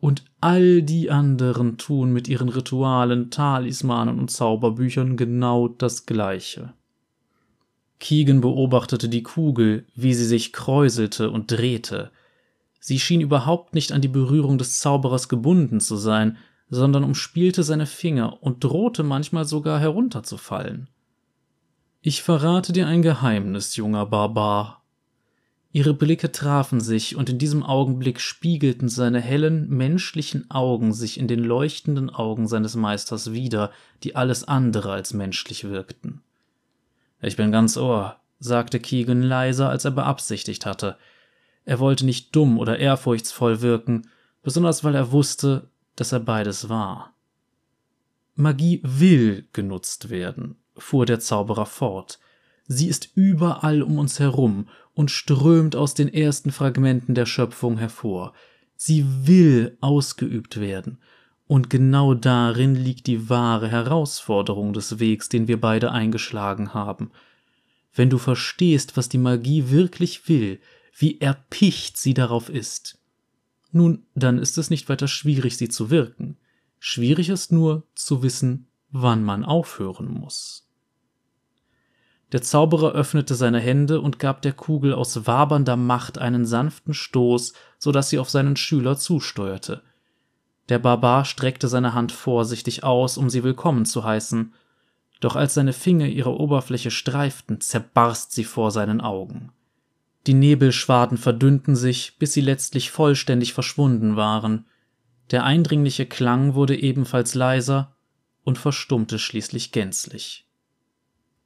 und all die anderen tun mit ihren Ritualen, Talismanen und Zauberbüchern genau das Gleiche. Keegan beobachtete die Kugel, wie sie sich kräuselte und drehte. Sie schien überhaupt nicht an die Berührung des Zauberers gebunden zu sein, sondern umspielte seine Finger und drohte manchmal sogar herunterzufallen. Ich verrate dir ein Geheimnis, junger Barbar, Ihre Blicke trafen sich, und in diesem Augenblick spiegelten seine hellen, menschlichen Augen sich in den leuchtenden Augen seines Meisters wider, die alles andere als menschlich wirkten. Ich bin ganz Ohr, sagte Keegan leiser, als er beabsichtigt hatte. Er wollte nicht dumm oder ehrfurchtsvoll wirken, besonders weil er wusste, dass er beides war. Magie will genutzt werden, fuhr der Zauberer fort. Sie ist überall um uns herum und strömt aus den ersten Fragmenten der Schöpfung hervor. Sie will ausgeübt werden. Und genau darin liegt die wahre Herausforderung des Wegs, den wir beide eingeschlagen haben. Wenn du verstehst, was die Magie wirklich will, wie erpicht sie darauf ist, nun, dann ist es nicht weiter schwierig, sie zu wirken. Schwierig ist nur zu wissen, wann man aufhören muss. Der Zauberer öffnete seine Hände und gab der Kugel aus wabernder Macht einen sanften Stoß, so dass sie auf seinen Schüler zusteuerte. Der Barbar streckte seine Hand vorsichtig aus, um sie willkommen zu heißen, doch als seine Finger ihre Oberfläche streiften, zerbarst sie vor seinen Augen. Die Nebelschwaden verdünnten sich, bis sie letztlich vollständig verschwunden waren. Der eindringliche Klang wurde ebenfalls leiser und verstummte schließlich gänzlich.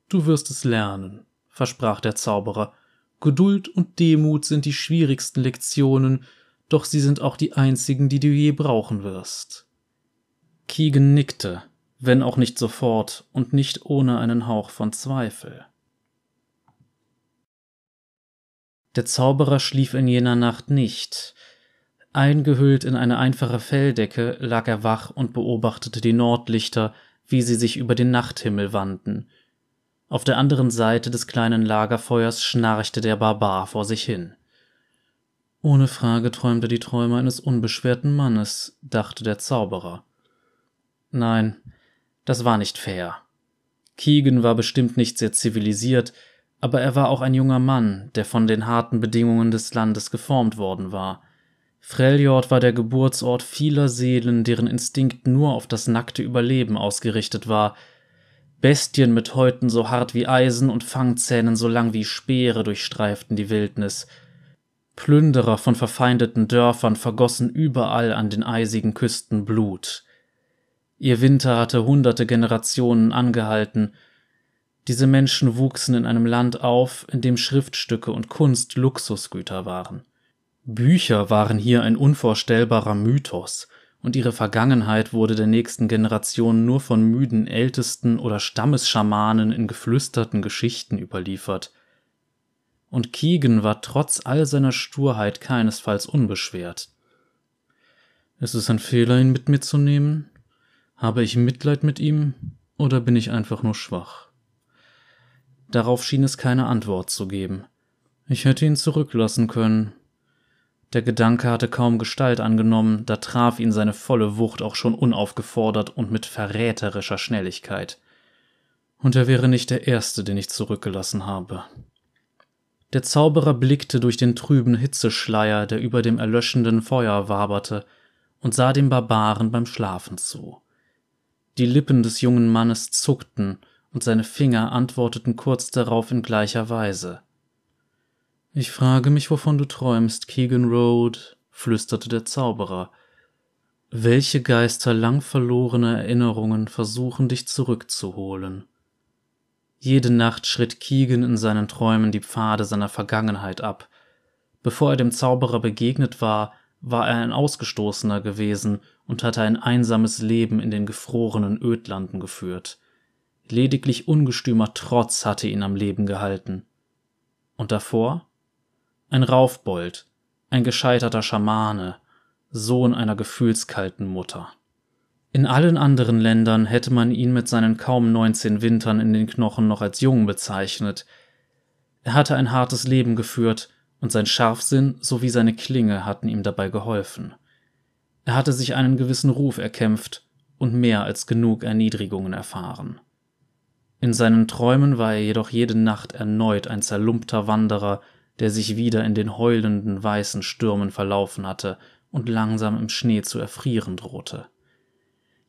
Du wirst es lernen, versprach der Zauberer. Geduld und Demut sind die schwierigsten Lektionen, doch sie sind auch die einzigen, die du je brauchen wirst. Keegan nickte, wenn auch nicht sofort und nicht ohne einen Hauch von Zweifel. Der Zauberer schlief in jener Nacht nicht. Eingehüllt in eine einfache Felldecke lag er wach und beobachtete die Nordlichter, wie sie sich über den Nachthimmel wandten. Auf der anderen Seite des kleinen Lagerfeuers schnarchte der Barbar vor sich hin. Ohne Frage träumte die Träume eines unbeschwerten Mannes, dachte der Zauberer. Nein, das war nicht fair. Keegan war bestimmt nicht sehr zivilisiert, aber er war auch ein junger Mann, der von den harten Bedingungen des Landes geformt worden war. Freljord war der Geburtsort vieler Seelen, deren Instinkt nur auf das nackte Überleben ausgerichtet war. Bestien mit Häuten so hart wie Eisen und Fangzähnen so lang wie Speere durchstreiften die Wildnis. Plünderer von verfeindeten Dörfern vergossen überall an den eisigen Küsten Blut. Ihr Winter hatte hunderte Generationen angehalten. Diese Menschen wuchsen in einem Land auf, in dem Schriftstücke und Kunst Luxusgüter waren. Bücher waren hier ein unvorstellbarer Mythos, und ihre Vergangenheit wurde der nächsten Generation nur von müden Ältesten oder Stammesschamanen in geflüsterten Geschichten überliefert. Und Keegan war trotz all seiner Sturheit keinesfalls unbeschwert. Ist es ein Fehler, ihn mit mir zu nehmen? Habe ich Mitleid mit ihm oder bin ich einfach nur schwach? Darauf schien es keine Antwort zu geben. Ich hätte ihn zurücklassen können, der Gedanke hatte kaum Gestalt angenommen, da traf ihn seine volle Wucht auch schon unaufgefordert und mit verräterischer Schnelligkeit. Und er wäre nicht der Erste, den ich zurückgelassen habe. Der Zauberer blickte durch den trüben Hitzeschleier, der über dem erlöschenden Feuer waberte, und sah dem Barbaren beim Schlafen zu. Die Lippen des jungen Mannes zuckten, und seine Finger antworteten kurz darauf in gleicher Weise. Ich frage mich, wovon du träumst, Keegan Road, flüsterte der Zauberer. Welche Geister lang verlorene Erinnerungen versuchen dich zurückzuholen? Jede Nacht schritt Keegan in seinen Träumen die Pfade seiner Vergangenheit ab. Bevor er dem Zauberer begegnet war, war er ein Ausgestoßener gewesen und hatte ein einsames Leben in den gefrorenen Ödlanden geführt. Lediglich ungestümer Trotz hatte ihn am Leben gehalten. Und davor? Ein Raufbold, ein gescheiterter Schamane, Sohn einer gefühlskalten Mutter. In allen anderen Ländern hätte man ihn mit seinen kaum 19 Wintern in den Knochen noch als jung bezeichnet. Er hatte ein hartes Leben geführt, und sein Scharfsinn sowie seine Klinge hatten ihm dabei geholfen. Er hatte sich einen gewissen Ruf erkämpft und mehr als genug Erniedrigungen erfahren. In seinen Träumen war er jedoch jede Nacht erneut ein zerlumpter Wanderer, der sich wieder in den heulenden weißen Stürmen verlaufen hatte und langsam im Schnee zu erfrieren drohte.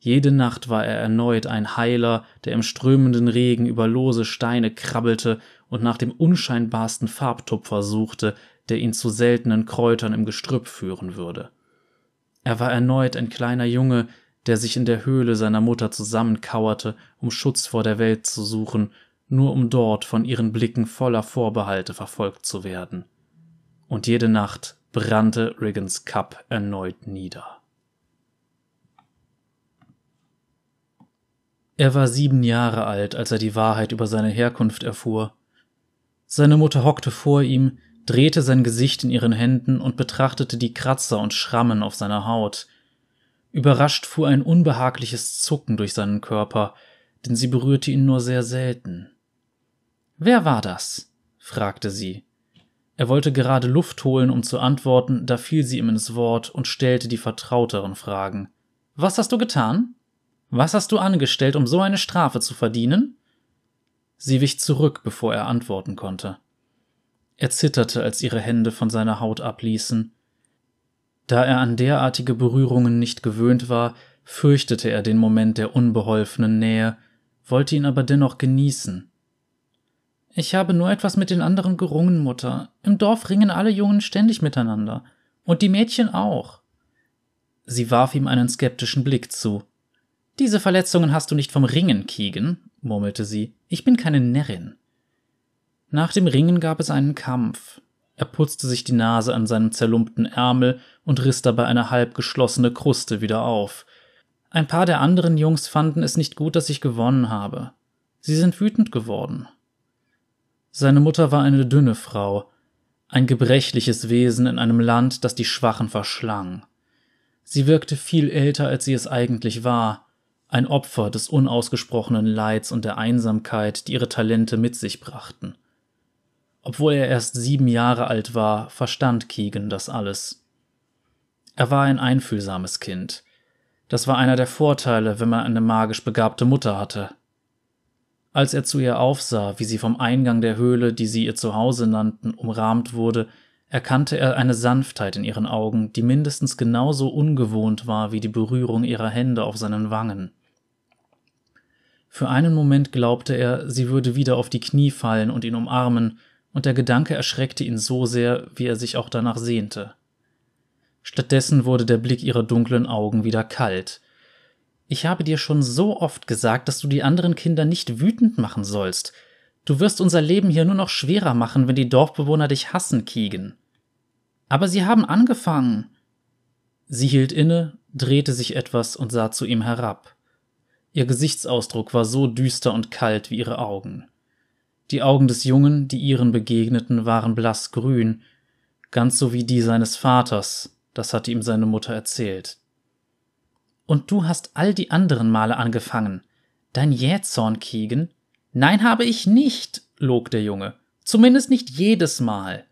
Jede Nacht war er erneut ein Heiler, der im strömenden Regen über lose Steine krabbelte und nach dem unscheinbarsten Farbtupfer suchte, der ihn zu seltenen Kräutern im Gestrüpp führen würde. Er war erneut ein kleiner Junge, der sich in der Höhle seiner Mutter zusammenkauerte, um Schutz vor der Welt zu suchen nur um dort von ihren Blicken voller Vorbehalte verfolgt zu werden. Und jede Nacht brannte Riggins Cup erneut nieder. Er war sieben Jahre alt, als er die Wahrheit über seine Herkunft erfuhr. Seine Mutter hockte vor ihm, drehte sein Gesicht in ihren Händen und betrachtete die Kratzer und Schrammen auf seiner Haut. Überrascht fuhr ein unbehagliches Zucken durch seinen Körper, denn sie berührte ihn nur sehr selten. Wer war das? fragte sie. Er wollte gerade Luft holen, um zu antworten, da fiel sie ihm ins Wort und stellte die vertrauteren Fragen. Was hast du getan? Was hast du angestellt, um so eine Strafe zu verdienen? Sie wich zurück, bevor er antworten konnte. Er zitterte, als ihre Hände von seiner Haut abließen. Da er an derartige Berührungen nicht gewöhnt war, fürchtete er den Moment der unbeholfenen Nähe, wollte ihn aber dennoch genießen. Ich habe nur etwas mit den anderen gerungen, Mutter. Im Dorf ringen alle Jungen ständig miteinander. Und die Mädchen auch. Sie warf ihm einen skeptischen Blick zu. Diese Verletzungen hast du nicht vom Ringen, Keegan, murmelte sie. Ich bin keine Närrin. Nach dem Ringen gab es einen Kampf. Er putzte sich die Nase an seinem zerlumpten Ärmel und riss dabei eine halb geschlossene Kruste wieder auf. Ein paar der anderen Jungs fanden es nicht gut, dass ich gewonnen habe. Sie sind wütend geworden. Seine Mutter war eine dünne Frau. ein gebrechliches Wesen in einem Land, das die Schwachen verschlang. Sie wirkte viel älter, als sie es eigentlich war, ein Opfer des unausgesprochenen Leids und der Einsamkeit, die ihre Talente mit sich brachten. Obwohl er erst sieben Jahre alt war, verstand Keegan das alles. Er war ein einfühlsames Kind. Das war einer der Vorteile, wenn man eine magisch begabte Mutter hatte. Als er zu ihr aufsah, wie sie vom Eingang der Höhle, die sie ihr Zuhause nannten, umrahmt wurde, erkannte er eine Sanftheit in ihren Augen, die mindestens genauso ungewohnt war wie die Berührung ihrer Hände auf seinen Wangen. Für einen Moment glaubte er, sie würde wieder auf die Knie fallen und ihn umarmen, und der Gedanke erschreckte ihn so sehr, wie er sich auch danach sehnte. Stattdessen wurde der Blick ihrer dunklen Augen wieder kalt, ich habe dir schon so oft gesagt, dass du die anderen Kinder nicht wütend machen sollst. Du wirst unser Leben hier nur noch schwerer machen, wenn die Dorfbewohner dich hassen, Keegan. Aber sie haben angefangen. Sie hielt inne, drehte sich etwas und sah zu ihm herab. Ihr Gesichtsausdruck war so düster und kalt wie ihre Augen. Die Augen des Jungen, die ihren begegneten, waren blassgrün, ganz so wie die seines Vaters, das hatte ihm seine Mutter erzählt. Und du hast all die anderen Male angefangen. Dein Jähzorn, Keegan? Nein, habe ich nicht, log der Junge. Zumindest nicht jedes Mal.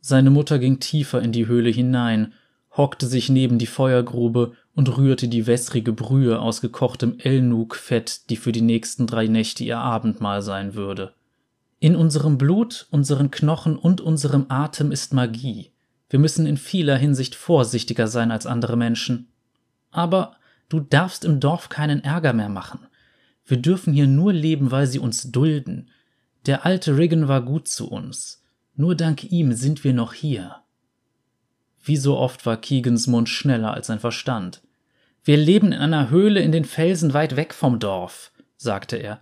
Seine Mutter ging tiefer in die Höhle hinein, hockte sich neben die Feuergrube und rührte die wässrige Brühe aus gekochtem Elnuk-Fett, die für die nächsten drei Nächte ihr Abendmahl sein würde. In unserem Blut, unseren Knochen und unserem Atem ist Magie. Wir müssen in vieler Hinsicht vorsichtiger sein als andere Menschen. Aber Du darfst im Dorf keinen Ärger mehr machen. Wir dürfen hier nur leben, weil sie uns dulden. Der alte Riggin war gut zu uns. Nur dank ihm sind wir noch hier. Wie so oft war Keegans Mund schneller als sein Verstand. Wir leben in einer Höhle in den Felsen weit weg vom Dorf, sagte er.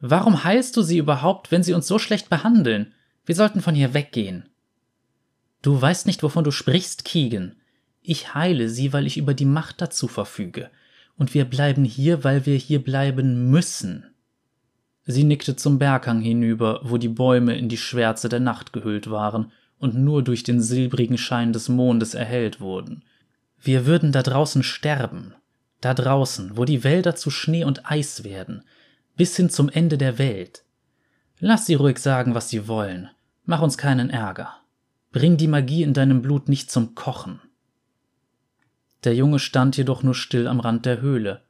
Warum heilst du sie überhaupt, wenn sie uns so schlecht behandeln? Wir sollten von hier weggehen. Du weißt nicht, wovon du sprichst, Keegan. Ich heile sie, weil ich über die Macht dazu verfüge und wir bleiben hier, weil wir hier bleiben müssen. Sie nickte zum Berghang hinüber, wo die Bäume in die Schwärze der Nacht gehüllt waren und nur durch den silbrigen Schein des Mondes erhellt wurden. Wir würden da draußen sterben, da draußen, wo die Wälder zu Schnee und Eis werden, bis hin zum Ende der Welt. Lass sie ruhig sagen, was sie wollen, mach uns keinen Ärger. Bring die Magie in deinem Blut nicht zum Kochen. Der Junge stand jedoch nur still am Rand der Höhle.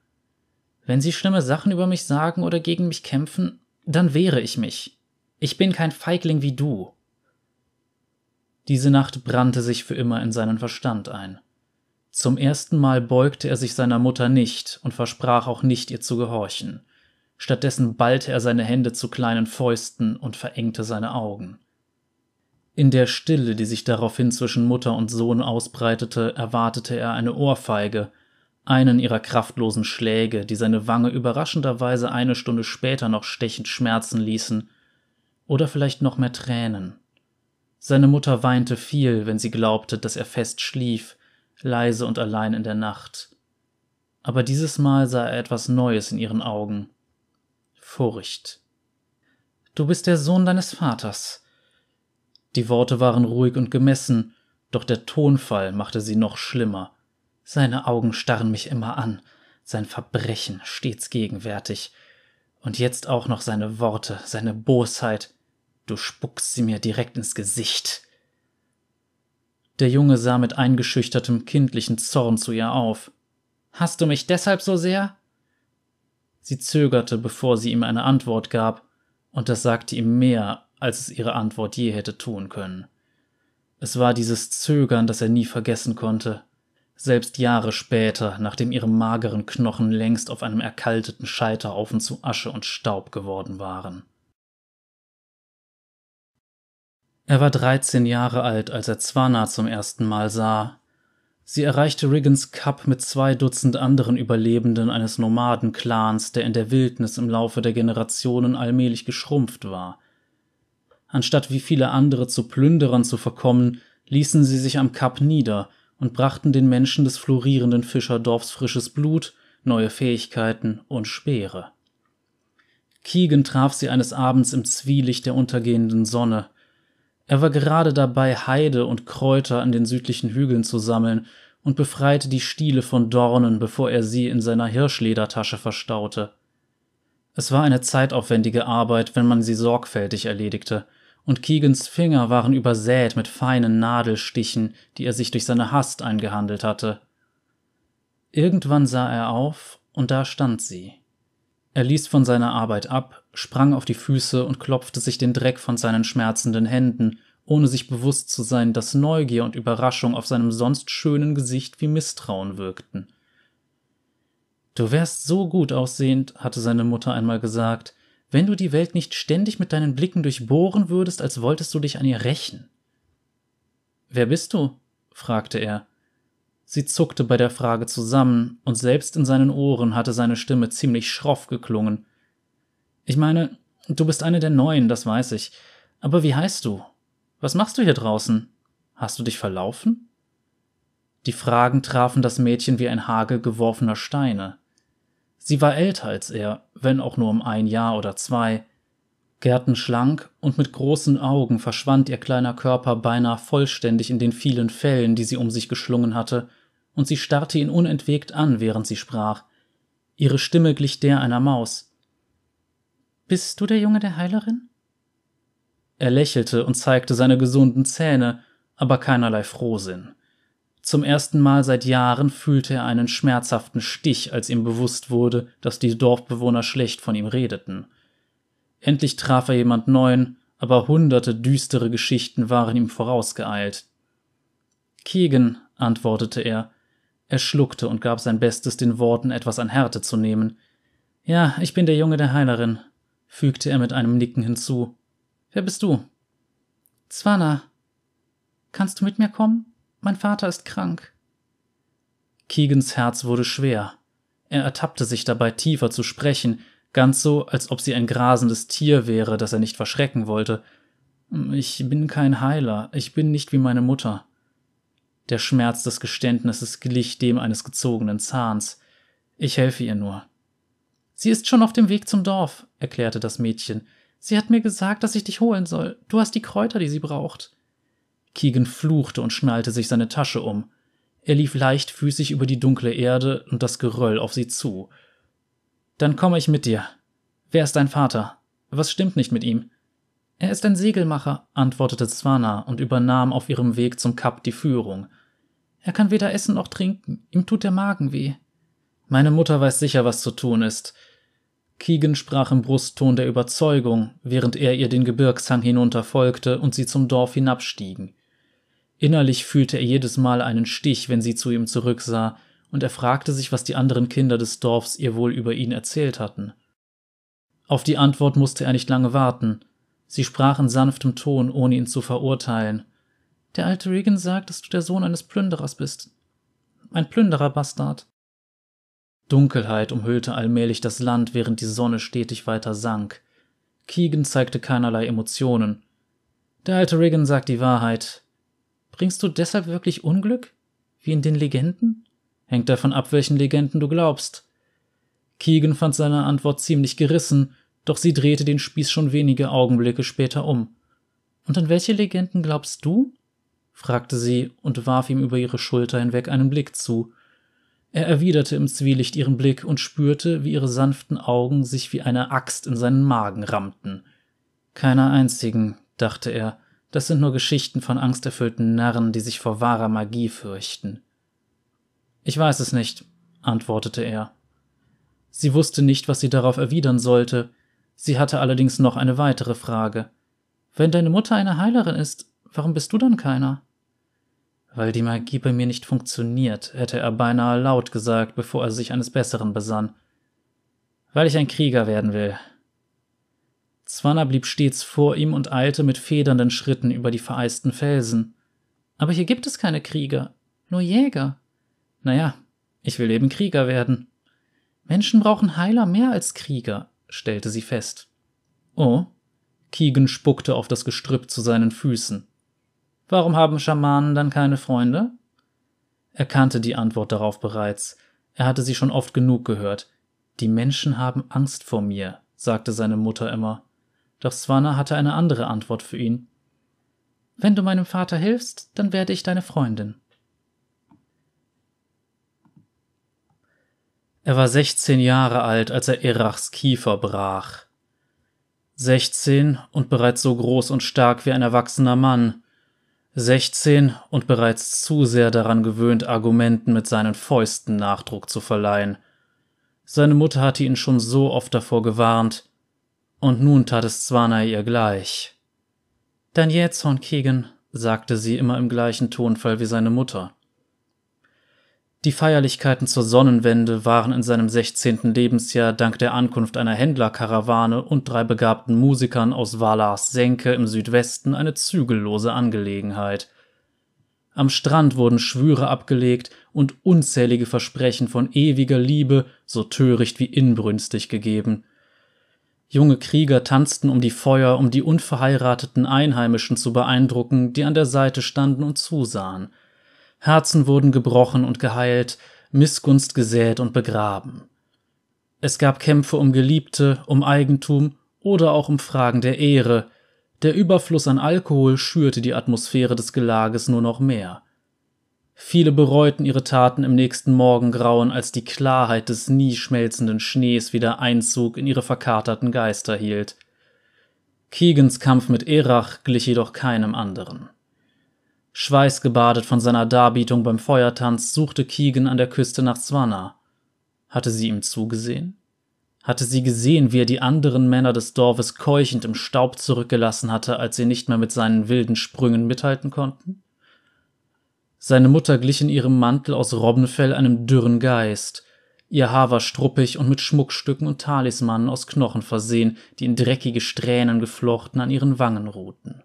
Wenn Sie schlimme Sachen über mich sagen oder gegen mich kämpfen, dann wehre ich mich. Ich bin kein Feigling wie du. Diese Nacht brannte sich für immer in seinen Verstand ein. Zum ersten Mal beugte er sich seiner Mutter nicht und versprach auch nicht, ihr zu gehorchen. Stattdessen ballte er seine Hände zu kleinen Fäusten und verengte seine Augen. In der Stille, die sich daraufhin zwischen Mutter und Sohn ausbreitete, erwartete er eine Ohrfeige, einen ihrer kraftlosen Schläge, die seine Wange überraschenderweise eine Stunde später noch stechend schmerzen ließen, oder vielleicht noch mehr Tränen. Seine Mutter weinte viel, wenn sie glaubte, dass er fest schlief, leise und allein in der Nacht. Aber dieses Mal sah er etwas Neues in ihren Augen. Furcht. Du bist der Sohn deines Vaters. Die Worte waren ruhig und gemessen, doch der Tonfall machte sie noch schlimmer. Seine Augen starren mich immer an, sein Verbrechen stets gegenwärtig. Und jetzt auch noch seine Worte, seine Bosheit. Du spuckst sie mir direkt ins Gesicht. Der Junge sah mit eingeschüchtertem kindlichen Zorn zu ihr auf. Hast du mich deshalb so sehr? Sie zögerte, bevor sie ihm eine Antwort gab, und das sagte ihm mehr, als es ihre Antwort je hätte tun können. Es war dieses Zögern, das er nie vergessen konnte, selbst Jahre später, nachdem ihre mageren Knochen längst auf einem erkalteten Scheiterhaufen zu Asche und Staub geworden waren. Er war 13 Jahre alt, als er Zwana zum ersten Mal sah. Sie erreichte Riggins Cup mit zwei Dutzend anderen Überlebenden eines Nomadenclans, der in der Wildnis im Laufe der Generationen allmählich geschrumpft war – Anstatt wie viele andere zu Plünderern zu verkommen, ließen sie sich am Kap nieder und brachten den Menschen des florierenden Fischerdorfs frisches Blut, neue Fähigkeiten und Speere. Keegan traf sie eines Abends im Zwielicht der untergehenden Sonne. Er war gerade dabei, Heide und Kräuter an den südlichen Hügeln zu sammeln und befreite die Stiele von Dornen, bevor er sie in seiner Hirschledertasche verstaute. Es war eine zeitaufwendige Arbeit, wenn man sie sorgfältig erledigte, und Keegans Finger waren übersät mit feinen Nadelstichen, die er sich durch seine Hast eingehandelt hatte. Irgendwann sah er auf, und da stand sie. Er ließ von seiner Arbeit ab, sprang auf die Füße und klopfte sich den Dreck von seinen schmerzenden Händen, ohne sich bewusst zu sein, dass Neugier und Überraschung auf seinem sonst schönen Gesicht wie Misstrauen wirkten. Du wärst so gut aussehend, hatte seine Mutter einmal gesagt, wenn du die Welt nicht ständig mit deinen Blicken durchbohren würdest, als wolltest du dich an ihr rächen. Wer bist du? fragte er. Sie zuckte bei der Frage zusammen, und selbst in seinen Ohren hatte seine Stimme ziemlich schroff geklungen. Ich meine, du bist eine der Neuen, das weiß ich. Aber wie heißt du? Was machst du hier draußen? Hast du dich verlaufen? Die Fragen trafen das Mädchen wie ein Hagel geworfener Steine. Sie war älter als er, wenn auch nur um ein Jahr oder zwei. Gärtenschlank und mit großen Augen verschwand ihr kleiner Körper beinahe vollständig in den vielen Fellen, die sie um sich geschlungen hatte, und sie starrte ihn unentwegt an, während sie sprach. Ihre Stimme glich der einer Maus. Bist du der Junge der Heilerin? Er lächelte und zeigte seine gesunden Zähne, aber keinerlei Frohsinn. Zum ersten Mal seit Jahren fühlte er einen schmerzhaften Stich, als ihm bewusst wurde, dass die Dorfbewohner schlecht von ihm redeten. Endlich traf er jemand Neuen, aber hunderte düstere Geschichten waren ihm vorausgeeilt. Keegan, antwortete er. Er schluckte und gab sein Bestes, den Worten etwas an Härte zu nehmen. Ja, ich bin der Junge der Heilerin, fügte er mit einem Nicken hinzu. Wer bist du? Zwana. Kannst du mit mir kommen? Mein Vater ist krank. Keegans Herz wurde schwer. Er ertappte sich dabei, tiefer zu sprechen, ganz so, als ob sie ein grasendes Tier wäre, das er nicht verschrecken wollte. Ich bin kein Heiler, ich bin nicht wie meine Mutter. Der Schmerz des Geständnisses glich dem eines gezogenen Zahns. Ich helfe ihr nur. Sie ist schon auf dem Weg zum Dorf, erklärte das Mädchen. Sie hat mir gesagt, dass ich dich holen soll. Du hast die Kräuter, die sie braucht. Keegan fluchte und schnallte sich seine Tasche um. Er lief leichtfüßig über die dunkle Erde und das Geröll auf sie zu. Dann komme ich mit dir. Wer ist dein Vater? Was stimmt nicht mit ihm? Er ist ein Segelmacher, antwortete Zwana und übernahm auf ihrem Weg zum Kap die Führung. Er kann weder essen noch trinken, ihm tut der Magen weh. Meine Mutter weiß sicher, was zu tun ist. Keegan sprach im Brustton der Überzeugung, während er ihr den Gebirgshang hinunter folgte und sie zum Dorf hinabstiegen. Innerlich fühlte er jedes Mal einen Stich, wenn sie zu ihm zurücksah, und er fragte sich, was die anderen Kinder des Dorfs ihr wohl über ihn erzählt hatten. Auf die Antwort musste er nicht lange warten. Sie sprach in sanftem Ton, ohne ihn zu verurteilen. Der alte Regan sagt, dass du der Sohn eines Plünderers bist. Ein Plünderer-Bastard. Dunkelheit umhüllte allmählich das Land, während die Sonne stetig weiter sank. Keegan zeigte keinerlei Emotionen. Der alte Regan sagt die Wahrheit. Bringst du deshalb wirklich Unglück? Wie in den Legenden? Hängt davon ab, welchen Legenden du glaubst. Keegan fand seine Antwort ziemlich gerissen, doch sie drehte den Spieß schon wenige Augenblicke später um. Und an welche Legenden glaubst du? Fragte sie und warf ihm über ihre Schulter hinweg einen Blick zu. Er erwiderte im Zwielicht ihren Blick und spürte, wie ihre sanften Augen sich wie eine Axt in seinen Magen rammten. Keiner einzigen, dachte er, das sind nur Geschichten von angsterfüllten Narren, die sich vor wahrer Magie fürchten. Ich weiß es nicht, antwortete er. Sie wusste nicht, was sie darauf erwidern sollte. Sie hatte allerdings noch eine weitere Frage. Wenn deine Mutter eine Heilerin ist, warum bist du dann keiner? Weil die Magie bei mir nicht funktioniert, hätte er beinahe laut gesagt, bevor er sich eines Besseren besann. Weil ich ein Krieger werden will. Zwanna blieb stets vor ihm und eilte mit federnden Schritten über die vereisten Felsen. Aber hier gibt es keine Krieger, nur Jäger. Naja, ich will eben Krieger werden. Menschen brauchen Heiler mehr als Krieger, stellte sie fest. Oh. Keegan spuckte auf das Gestrüpp zu seinen Füßen. Warum haben Schamanen dann keine Freunde? Er kannte die Antwort darauf bereits. Er hatte sie schon oft genug gehört. Die Menschen haben Angst vor mir, sagte seine Mutter immer. Doch Swana hatte eine andere Antwort für ihn. Wenn du meinem Vater hilfst, dann werde ich deine Freundin. Er war 16 Jahre alt, als er Erachs Kiefer brach. 16 und bereits so groß und stark wie ein erwachsener Mann. 16 und bereits zu sehr daran gewöhnt, Argumenten mit seinen Fäusten Nachdruck zu verleihen. Seine Mutter hatte ihn schon so oft davor gewarnt, und nun tat es Zwana ihr gleich. Dein Jähzorn, Kegan, sagte sie immer im gleichen Tonfall wie seine Mutter. Die Feierlichkeiten zur Sonnenwende waren in seinem 16. Lebensjahr dank der Ankunft einer Händlerkarawane und drei begabten Musikern aus Valars Senke im Südwesten eine zügellose Angelegenheit. Am Strand wurden Schwüre abgelegt und unzählige Versprechen von ewiger Liebe, so töricht wie inbrünstig gegeben. Junge Krieger tanzten um die Feuer, um die unverheirateten Einheimischen zu beeindrucken, die an der Seite standen und zusahen. Herzen wurden gebrochen und geheilt, Missgunst gesät und begraben. Es gab Kämpfe um Geliebte, um Eigentum oder auch um Fragen der Ehre. Der Überfluss an Alkohol schürte die Atmosphäre des Gelages nur noch mehr. Viele bereuten ihre Taten im nächsten Morgengrauen, als die Klarheit des nie schmelzenden Schnees wieder Einzug in ihre verkaterten Geister hielt. Keegans Kampf mit Erach glich jedoch keinem anderen. Schweißgebadet von seiner Darbietung beim Feuertanz suchte Keegan an der Küste nach Swanna. Hatte sie ihm zugesehen? Hatte sie gesehen, wie er die anderen Männer des Dorfes keuchend im Staub zurückgelassen hatte, als sie nicht mehr mit seinen wilden Sprüngen mithalten konnten? Seine Mutter glich in ihrem Mantel aus Robbenfell einem dürren Geist. Ihr Haar war struppig und mit Schmuckstücken und Talismanen aus Knochen versehen, die in dreckige Strähnen geflochten an ihren Wangen ruhten.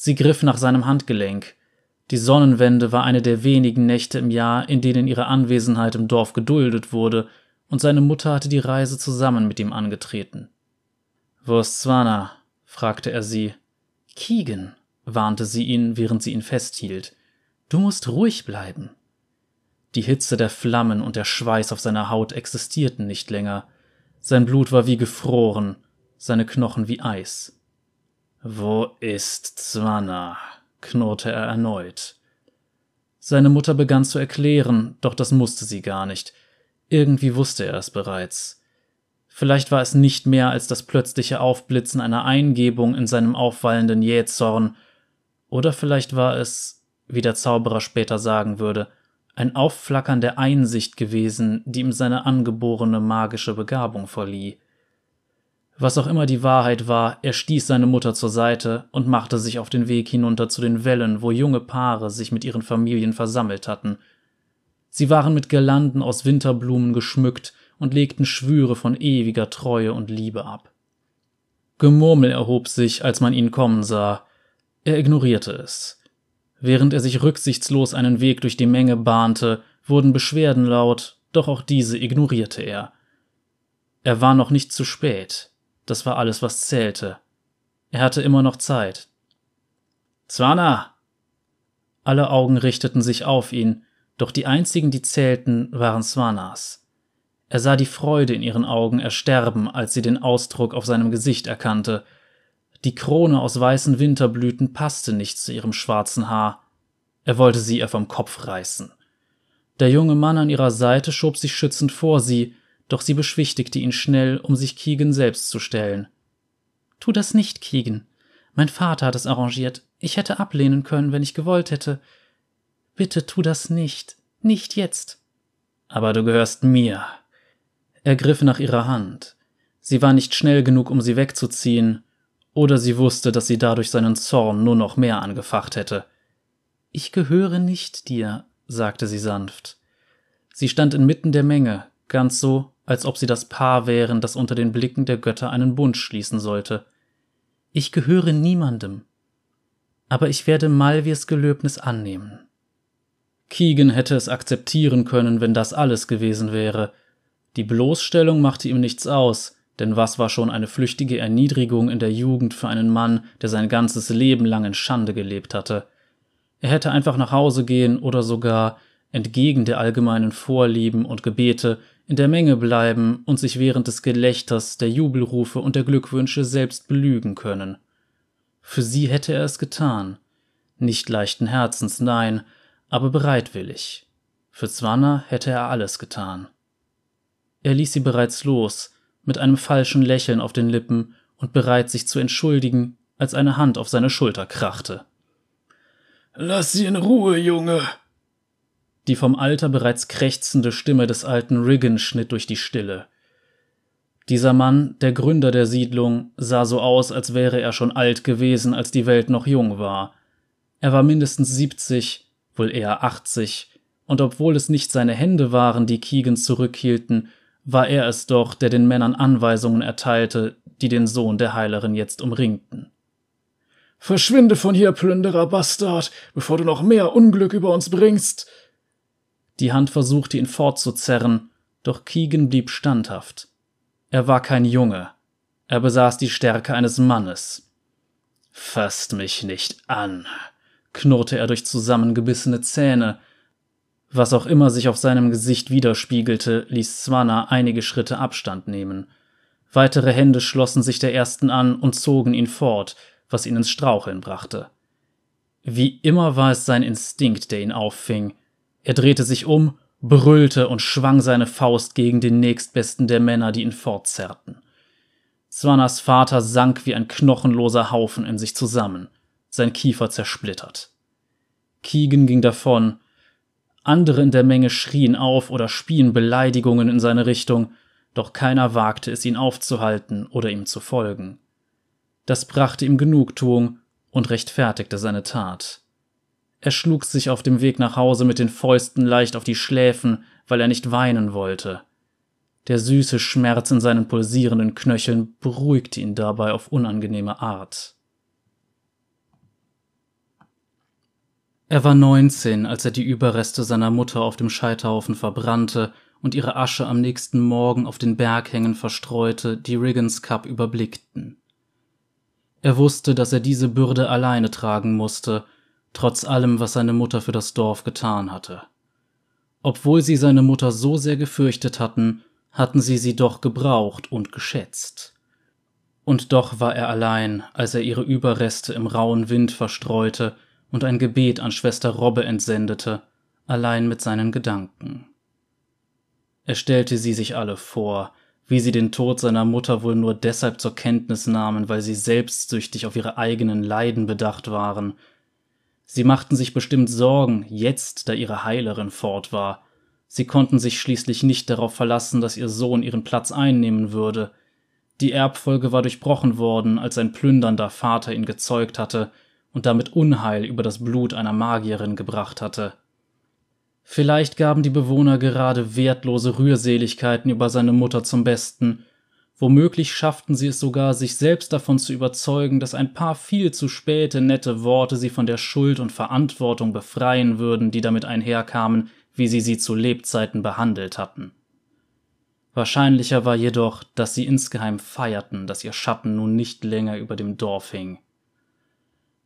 Sie griff nach seinem Handgelenk. Die Sonnenwende war eine der wenigen Nächte im Jahr, in denen ihre Anwesenheit im Dorf geduldet wurde, und seine Mutter hatte die Reise zusammen mit ihm angetreten. Wo ist Zwana? fragte er sie. Keegan, warnte sie ihn, während sie ihn festhielt. Du musst ruhig bleiben. Die Hitze der Flammen und der Schweiß auf seiner Haut existierten nicht länger. Sein Blut war wie gefroren, seine Knochen wie Eis. Wo ist Zwana? knurrte er erneut. Seine Mutter begann zu erklären, doch das musste sie gar nicht. Irgendwie wusste er es bereits. Vielleicht war es nicht mehr als das plötzliche Aufblitzen einer Eingebung in seinem aufwallenden Jähzorn, oder vielleicht war es, wie der Zauberer später sagen würde, ein Aufflackern der Einsicht gewesen, die ihm seine angeborene magische Begabung verlieh. Was auch immer die Wahrheit war, er stieß seine Mutter zur Seite und machte sich auf den Weg hinunter zu den Wellen, wo junge Paare sich mit ihren Familien versammelt hatten. Sie waren mit Girlanden aus Winterblumen geschmückt und legten Schwüre von ewiger Treue und Liebe ab. Gemurmel erhob sich, als man ihn kommen sah. Er ignorierte es. Während er sich rücksichtslos einen Weg durch die Menge bahnte, wurden Beschwerden laut, doch auch diese ignorierte er. Er war noch nicht zu spät. Das war alles, was zählte. Er hatte immer noch Zeit. Zwana! Alle Augen richteten sich auf ihn, doch die einzigen, die zählten, waren Swanas. Er sah die Freude in ihren Augen ersterben, als sie den Ausdruck auf seinem Gesicht erkannte. Die Krone aus weißen Winterblüten passte nicht zu ihrem schwarzen Haar. Er wollte sie ihr vom Kopf reißen. Der junge Mann an ihrer Seite schob sich schützend vor sie, doch sie beschwichtigte ihn schnell, um sich Keegan selbst zu stellen. Tu das nicht, Keegan. Mein Vater hat es arrangiert. Ich hätte ablehnen können, wenn ich gewollt hätte. Bitte tu das nicht. Nicht jetzt. Aber du gehörst mir. Er griff nach ihrer Hand. Sie war nicht schnell genug, um sie wegzuziehen, oder sie wusste, dass sie dadurch seinen Zorn nur noch mehr angefacht hätte. Ich gehöre nicht dir, sagte sie sanft. Sie stand inmitten der Menge, ganz so, als ob sie das Paar wären, das unter den Blicken der Götter einen Bund schließen sollte. Ich gehöre niemandem. Aber ich werde Malvirs Gelöbnis annehmen. Keegan hätte es akzeptieren können, wenn das alles gewesen wäre. Die Bloßstellung machte ihm nichts aus, denn was war schon eine flüchtige Erniedrigung in der Jugend für einen Mann, der sein ganzes Leben lang in Schande gelebt hatte. Er hätte einfach nach Hause gehen oder sogar, entgegen der allgemeinen Vorlieben und Gebete, in der Menge bleiben und sich während des Gelächters, der Jubelrufe und der Glückwünsche selbst belügen können. Für sie hätte er es getan. Nicht leichten Herzens, nein, aber bereitwillig. Für Zwanna hätte er alles getan. Er ließ sie bereits los, mit einem falschen Lächeln auf den Lippen und bereit, sich zu entschuldigen, als eine Hand auf seine Schulter krachte. Lass sie in Ruhe, Junge. Die vom Alter bereits krächzende Stimme des alten Riggin schnitt durch die Stille. Dieser Mann, der Gründer der Siedlung, sah so aus, als wäre er schon alt gewesen, als die Welt noch jung war. Er war mindestens 70, wohl eher 80, und obwohl es nicht seine Hände waren, die Keegan zurückhielten, war er es doch, der den Männern Anweisungen erteilte, die den Sohn der Heilerin jetzt umringten. Verschwinde von hier, Plünderer Bastard, bevor du noch mehr Unglück über uns bringst. Die Hand versuchte ihn fortzuzerren, doch Keegan blieb standhaft. Er war kein Junge. Er besaß die Stärke eines Mannes. Fasst mich nicht an, knurrte er durch zusammengebissene Zähne. Was auch immer sich auf seinem Gesicht widerspiegelte, ließ Swanna einige Schritte Abstand nehmen. Weitere Hände schlossen sich der ersten an und zogen ihn fort, was ihn ins Straucheln brachte. Wie immer war es sein Instinkt, der ihn auffing. Er drehte sich um brüllte und schwang seine Faust gegen den nächstbesten der Männer, die ihn fortzerrten. Swanas Vater sank wie ein knochenloser Haufen in sich zusammen, sein Kiefer zersplittert. Keegan ging davon. Andere in der Menge schrien auf oder spien Beleidigungen in seine Richtung, doch keiner wagte es, ihn aufzuhalten oder ihm zu folgen. Das brachte ihm Genugtuung und rechtfertigte seine Tat. Er schlug sich auf dem Weg nach Hause mit den Fäusten leicht auf die Schläfen, weil er nicht weinen wollte. Der süße Schmerz in seinen pulsierenden Knöcheln beruhigte ihn dabei auf unangenehme Art. Er war neunzehn, als er die Überreste seiner Mutter auf dem Scheiterhaufen verbrannte und ihre Asche am nächsten Morgen auf den Berghängen verstreute, die Riggins Cup überblickten. Er wusste, dass er diese Bürde alleine tragen musste trotz allem, was seine Mutter für das Dorf getan hatte. Obwohl sie seine Mutter so sehr gefürchtet hatten, hatten sie sie doch gebraucht und geschätzt. Und doch war er allein, als er ihre Überreste im rauen Wind verstreute und ein Gebet an Schwester Robbe entsendete, allein mit seinen Gedanken. Er stellte sie sich alle vor, wie sie den Tod seiner Mutter wohl nur deshalb zur Kenntnis nahmen, weil sie selbstsüchtig auf ihre eigenen Leiden bedacht waren, Sie machten sich bestimmt Sorgen, jetzt, da ihre Heilerin fort war. Sie konnten sich schließlich nicht darauf verlassen, dass ihr Sohn ihren Platz einnehmen würde. Die Erbfolge war durchbrochen worden, als ein plündernder Vater ihn gezeugt hatte und damit Unheil über das Blut einer Magierin gebracht hatte. Vielleicht gaben die Bewohner gerade wertlose Rührseligkeiten über seine Mutter zum Besten, Womöglich schafften sie es sogar, sich selbst davon zu überzeugen, dass ein paar viel zu späte nette Worte sie von der Schuld und Verantwortung befreien würden, die damit einherkamen, wie sie sie zu Lebzeiten behandelt hatten. Wahrscheinlicher war jedoch, dass sie insgeheim feierten, dass ihr Schatten nun nicht länger über dem Dorf hing.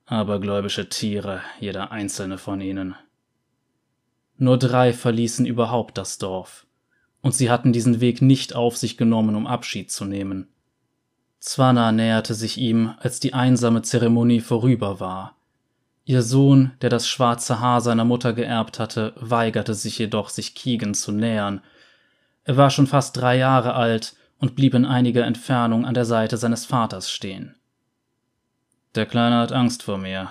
Abergläubische Tiere, jeder einzelne von ihnen. Nur drei verließen überhaupt das Dorf und sie hatten diesen Weg nicht auf sich genommen, um Abschied zu nehmen. Zwana näherte sich ihm, als die einsame Zeremonie vorüber war. Ihr Sohn, der das schwarze Haar seiner Mutter geerbt hatte, weigerte sich jedoch, sich Keegan zu nähern. Er war schon fast drei Jahre alt und blieb in einiger Entfernung an der Seite seines Vaters stehen. Der Kleine hat Angst vor mir,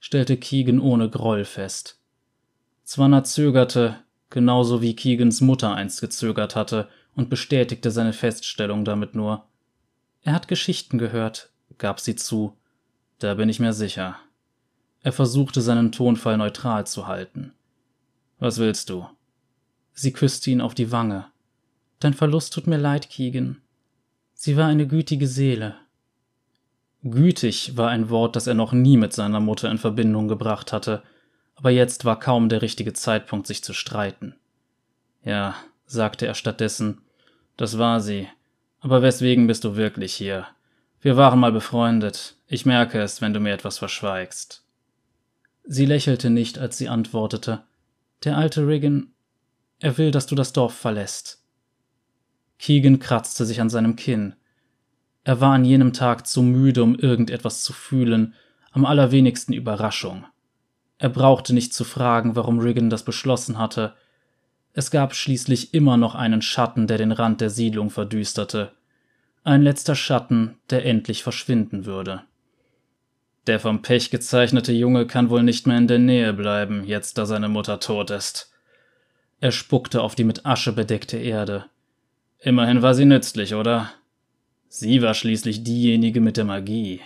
stellte Keegan ohne Groll fest. Zwana zögerte, genauso wie Keegans Mutter einst gezögert hatte und bestätigte seine Feststellung damit nur. Er hat Geschichten gehört, gab sie zu. Da bin ich mir sicher. Er versuchte seinen Tonfall neutral zu halten. Was willst du? Sie küsste ihn auf die Wange. Dein Verlust tut mir leid, Keegan. Sie war eine gütige Seele. Gütig war ein Wort, das er noch nie mit seiner Mutter in Verbindung gebracht hatte, aber jetzt war kaum der richtige Zeitpunkt, sich zu streiten. Ja, sagte er stattdessen, das war sie. Aber weswegen bist du wirklich hier? Wir waren mal befreundet. Ich merke es, wenn du mir etwas verschweigst. Sie lächelte nicht, als sie antwortete. Der alte Riggin, er will, dass du das Dorf verlässt. Keegan kratzte sich an seinem Kinn. Er war an jenem Tag zu müde, um irgendetwas zu fühlen, am allerwenigsten Überraschung. Er brauchte nicht zu fragen, warum Riggin das beschlossen hatte. Es gab schließlich immer noch einen Schatten, der den Rand der Siedlung verdüsterte. Ein letzter Schatten, der endlich verschwinden würde. Der vom Pech gezeichnete Junge kann wohl nicht mehr in der Nähe bleiben, jetzt da seine Mutter tot ist. Er spuckte auf die mit Asche bedeckte Erde. Immerhin war sie nützlich, oder? Sie war schließlich diejenige mit der Magie.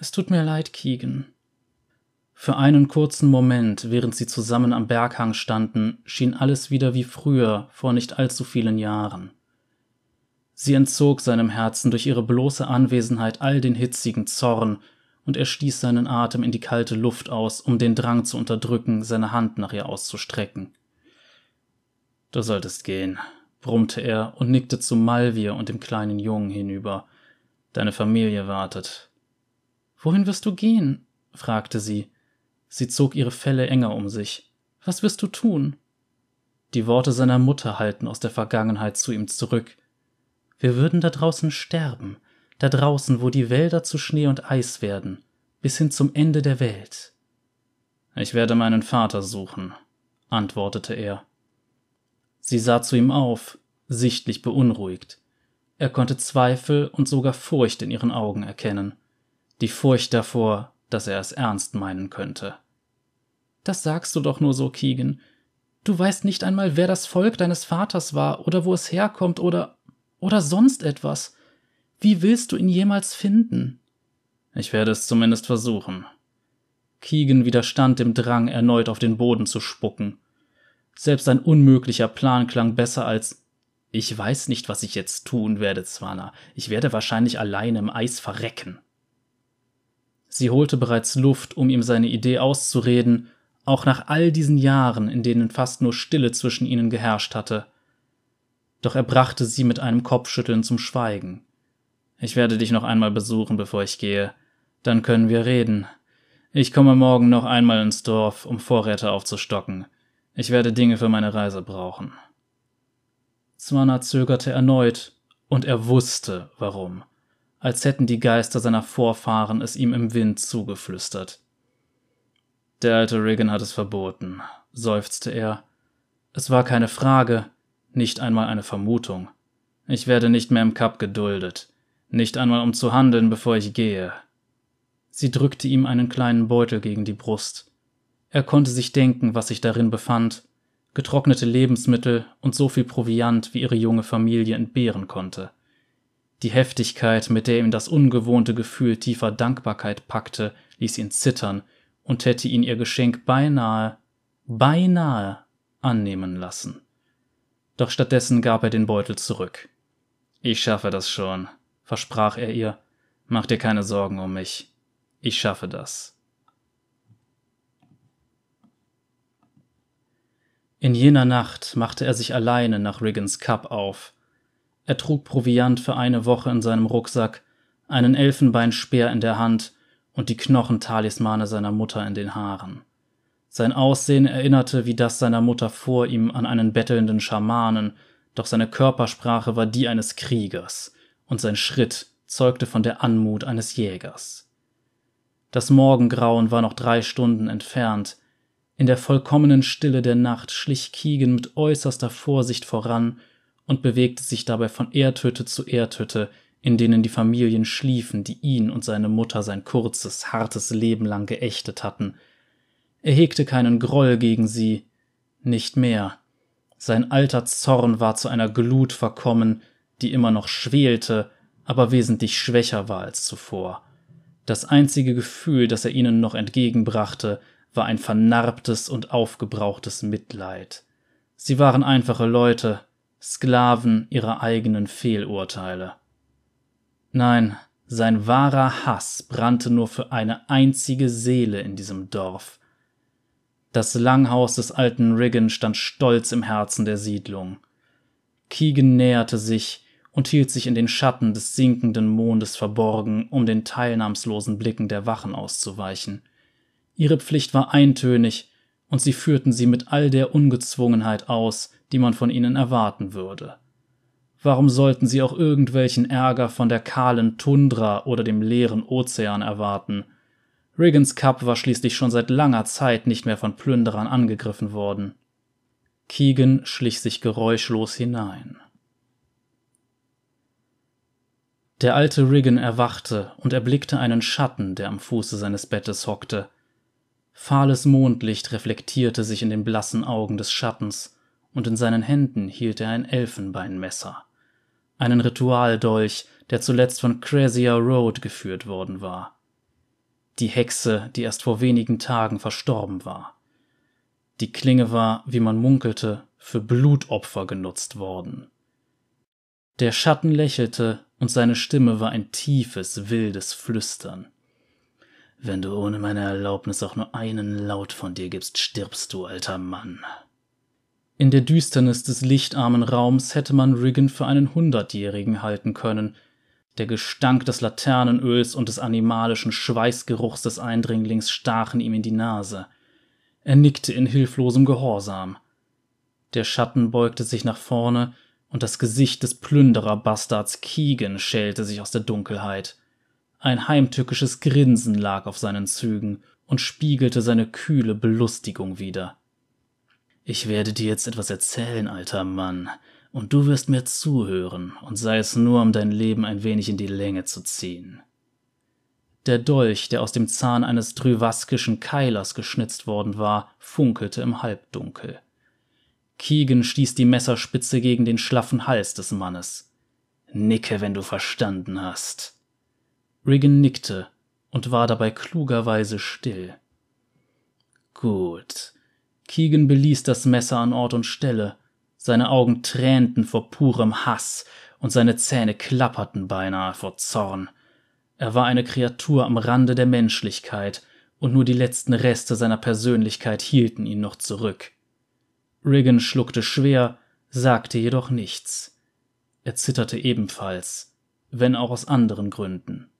Es tut mir leid, Keegan. Für einen kurzen Moment, während sie zusammen am Berghang standen, schien alles wieder wie früher, vor nicht allzu vielen Jahren. Sie entzog seinem Herzen durch ihre bloße Anwesenheit all den hitzigen Zorn, und er stieß seinen Atem in die kalte Luft aus, um den Drang zu unterdrücken, seine Hand nach ihr auszustrecken. Du solltest gehen, brummte er und nickte zu Malvir und dem kleinen Jungen hinüber. Deine Familie wartet. Wohin wirst du gehen? fragte sie. Sie zog ihre Felle enger um sich. Was wirst du tun? Die Worte seiner Mutter halten aus der Vergangenheit zu ihm zurück. Wir würden da draußen sterben, da draußen, wo die Wälder zu Schnee und Eis werden, bis hin zum Ende der Welt. Ich werde meinen Vater suchen, antwortete er. Sie sah zu ihm auf, sichtlich beunruhigt. Er konnte Zweifel und sogar Furcht in ihren Augen erkennen. Die Furcht davor, dass er es ernst meinen könnte. Das sagst du doch nur so, Keegan. Du weißt nicht einmal, wer das Volk deines Vaters war oder wo es herkommt oder oder sonst etwas. Wie willst du ihn jemals finden? Ich werde es zumindest versuchen. Keegan widerstand dem Drang, erneut auf den Boden zu spucken. Selbst ein unmöglicher Plan klang besser als Ich weiß nicht, was ich jetzt tun werde, Zwana. Ich werde wahrscheinlich alleine im Eis verrecken. Sie holte bereits Luft, um ihm seine Idee auszureden, auch nach all diesen Jahren, in denen fast nur Stille zwischen ihnen geherrscht hatte. Doch er brachte sie mit einem Kopfschütteln zum Schweigen. Ich werde dich noch einmal besuchen, bevor ich gehe. Dann können wir reden. Ich komme morgen noch einmal ins Dorf, um Vorräte aufzustocken. Ich werde Dinge für meine Reise brauchen. Zwana zögerte erneut, und er wusste, warum, als hätten die Geister seiner Vorfahren es ihm im Wind zugeflüstert. Der alte Regan hat es verboten, seufzte er. Es war keine Frage, nicht einmal eine Vermutung. Ich werde nicht mehr im Kap geduldet, nicht einmal um zu handeln, bevor ich gehe. Sie drückte ihm einen kleinen Beutel gegen die Brust. Er konnte sich denken, was sich darin befand, getrocknete Lebensmittel und so viel Proviant, wie ihre junge Familie entbehren konnte. Die Heftigkeit, mit der ihm das ungewohnte Gefühl tiefer Dankbarkeit packte, ließ ihn zittern und hätte ihn ihr Geschenk beinahe, beinahe annehmen lassen. Doch stattdessen gab er den Beutel zurück. Ich schaffe das schon, versprach er ihr. Mach dir keine Sorgen um mich. Ich schaffe das. In jener Nacht machte er sich alleine nach Riggins Cup auf. Er trug Proviant für eine Woche in seinem Rucksack, einen Elfenbeinspeer in der Hand und die Knochentalismane seiner Mutter in den Haaren. Sein Aussehen erinnerte wie das seiner Mutter vor ihm an einen bettelnden Schamanen, doch seine Körpersprache war die eines Kriegers, und sein Schritt zeugte von der Anmut eines Jägers. Das Morgengrauen war noch drei Stunden entfernt, in der vollkommenen Stille der Nacht schlich Keegan mit äußerster Vorsicht voran und bewegte sich dabei von Erdhütte zu Erdhütte, in denen die Familien schliefen, die ihn und seine Mutter sein kurzes, hartes Leben lang geächtet hatten. Er hegte keinen Groll gegen sie, nicht mehr. Sein alter Zorn war zu einer Glut verkommen, die immer noch schwelte, aber wesentlich schwächer war als zuvor. Das einzige Gefühl, das er ihnen noch entgegenbrachte, war ein vernarbtes und aufgebrauchtes Mitleid. Sie waren einfache Leute, Sklaven ihrer eigenen Fehlurteile. Nein, sein wahrer Hass brannte nur für eine einzige Seele in diesem Dorf. Das Langhaus des alten Riggin stand stolz im Herzen der Siedlung. Keegan näherte sich und hielt sich in den Schatten des sinkenden Mondes verborgen, um den teilnahmslosen Blicken der Wachen auszuweichen. Ihre Pflicht war eintönig, und sie führten sie mit all der Ungezwungenheit aus, die man von ihnen erwarten würde. Warum sollten sie auch irgendwelchen Ärger von der kahlen Tundra oder dem leeren Ozean erwarten? Riggins Cup war schließlich schon seit langer Zeit nicht mehr von Plünderern angegriffen worden. Keegan schlich sich geräuschlos hinein. Der alte Riggin erwachte und erblickte einen Schatten, der am Fuße seines Bettes hockte. Fahles Mondlicht reflektierte sich in den blassen Augen des Schattens, und in seinen Händen hielt er ein Elfenbeinmesser, einen Ritualdolch, der zuletzt von Crazier Road geführt worden war. Die Hexe, die erst vor wenigen Tagen verstorben war. Die Klinge war, wie man munkelte, für Blutopfer genutzt worden. Der Schatten lächelte und seine Stimme war ein tiefes, wildes Flüstern. Wenn du ohne meine Erlaubnis auch nur einen Laut von dir gibst, stirbst du, alter Mann. In der Düsternis des lichtarmen Raums hätte man Riggin für einen Hundertjährigen halten können. Der Gestank des Laternenöls und des animalischen Schweißgeruchs des Eindringlings stachen ihm in die Nase. Er nickte in hilflosem Gehorsam. Der Schatten beugte sich nach vorne, und das Gesicht des Plünderer-Bastards Keegan schälte sich aus der Dunkelheit. Ein heimtückisches Grinsen lag auf seinen Zügen und spiegelte seine kühle Belustigung wider. Ich werde dir jetzt etwas erzählen, alter Mann, und du wirst mir zuhören, und sei es nur, um dein Leben ein wenig in die Länge zu ziehen. Der Dolch, der aus dem Zahn eines drüvaskischen Keilers geschnitzt worden war, funkelte im Halbdunkel. Keegan stieß die Messerspitze gegen den schlaffen Hals des Mannes. Nicke, wenn du verstanden hast. Riggin nickte und war dabei klugerweise still. Gut. Keegan beließ das Messer an Ort und Stelle. Seine Augen tränten vor purem Hass und seine Zähne klapperten beinahe vor Zorn. Er war eine Kreatur am Rande der Menschlichkeit, und nur die letzten Reste seiner Persönlichkeit hielten ihn noch zurück. Riggin schluckte schwer, sagte jedoch nichts. Er zitterte ebenfalls, wenn auch aus anderen Gründen.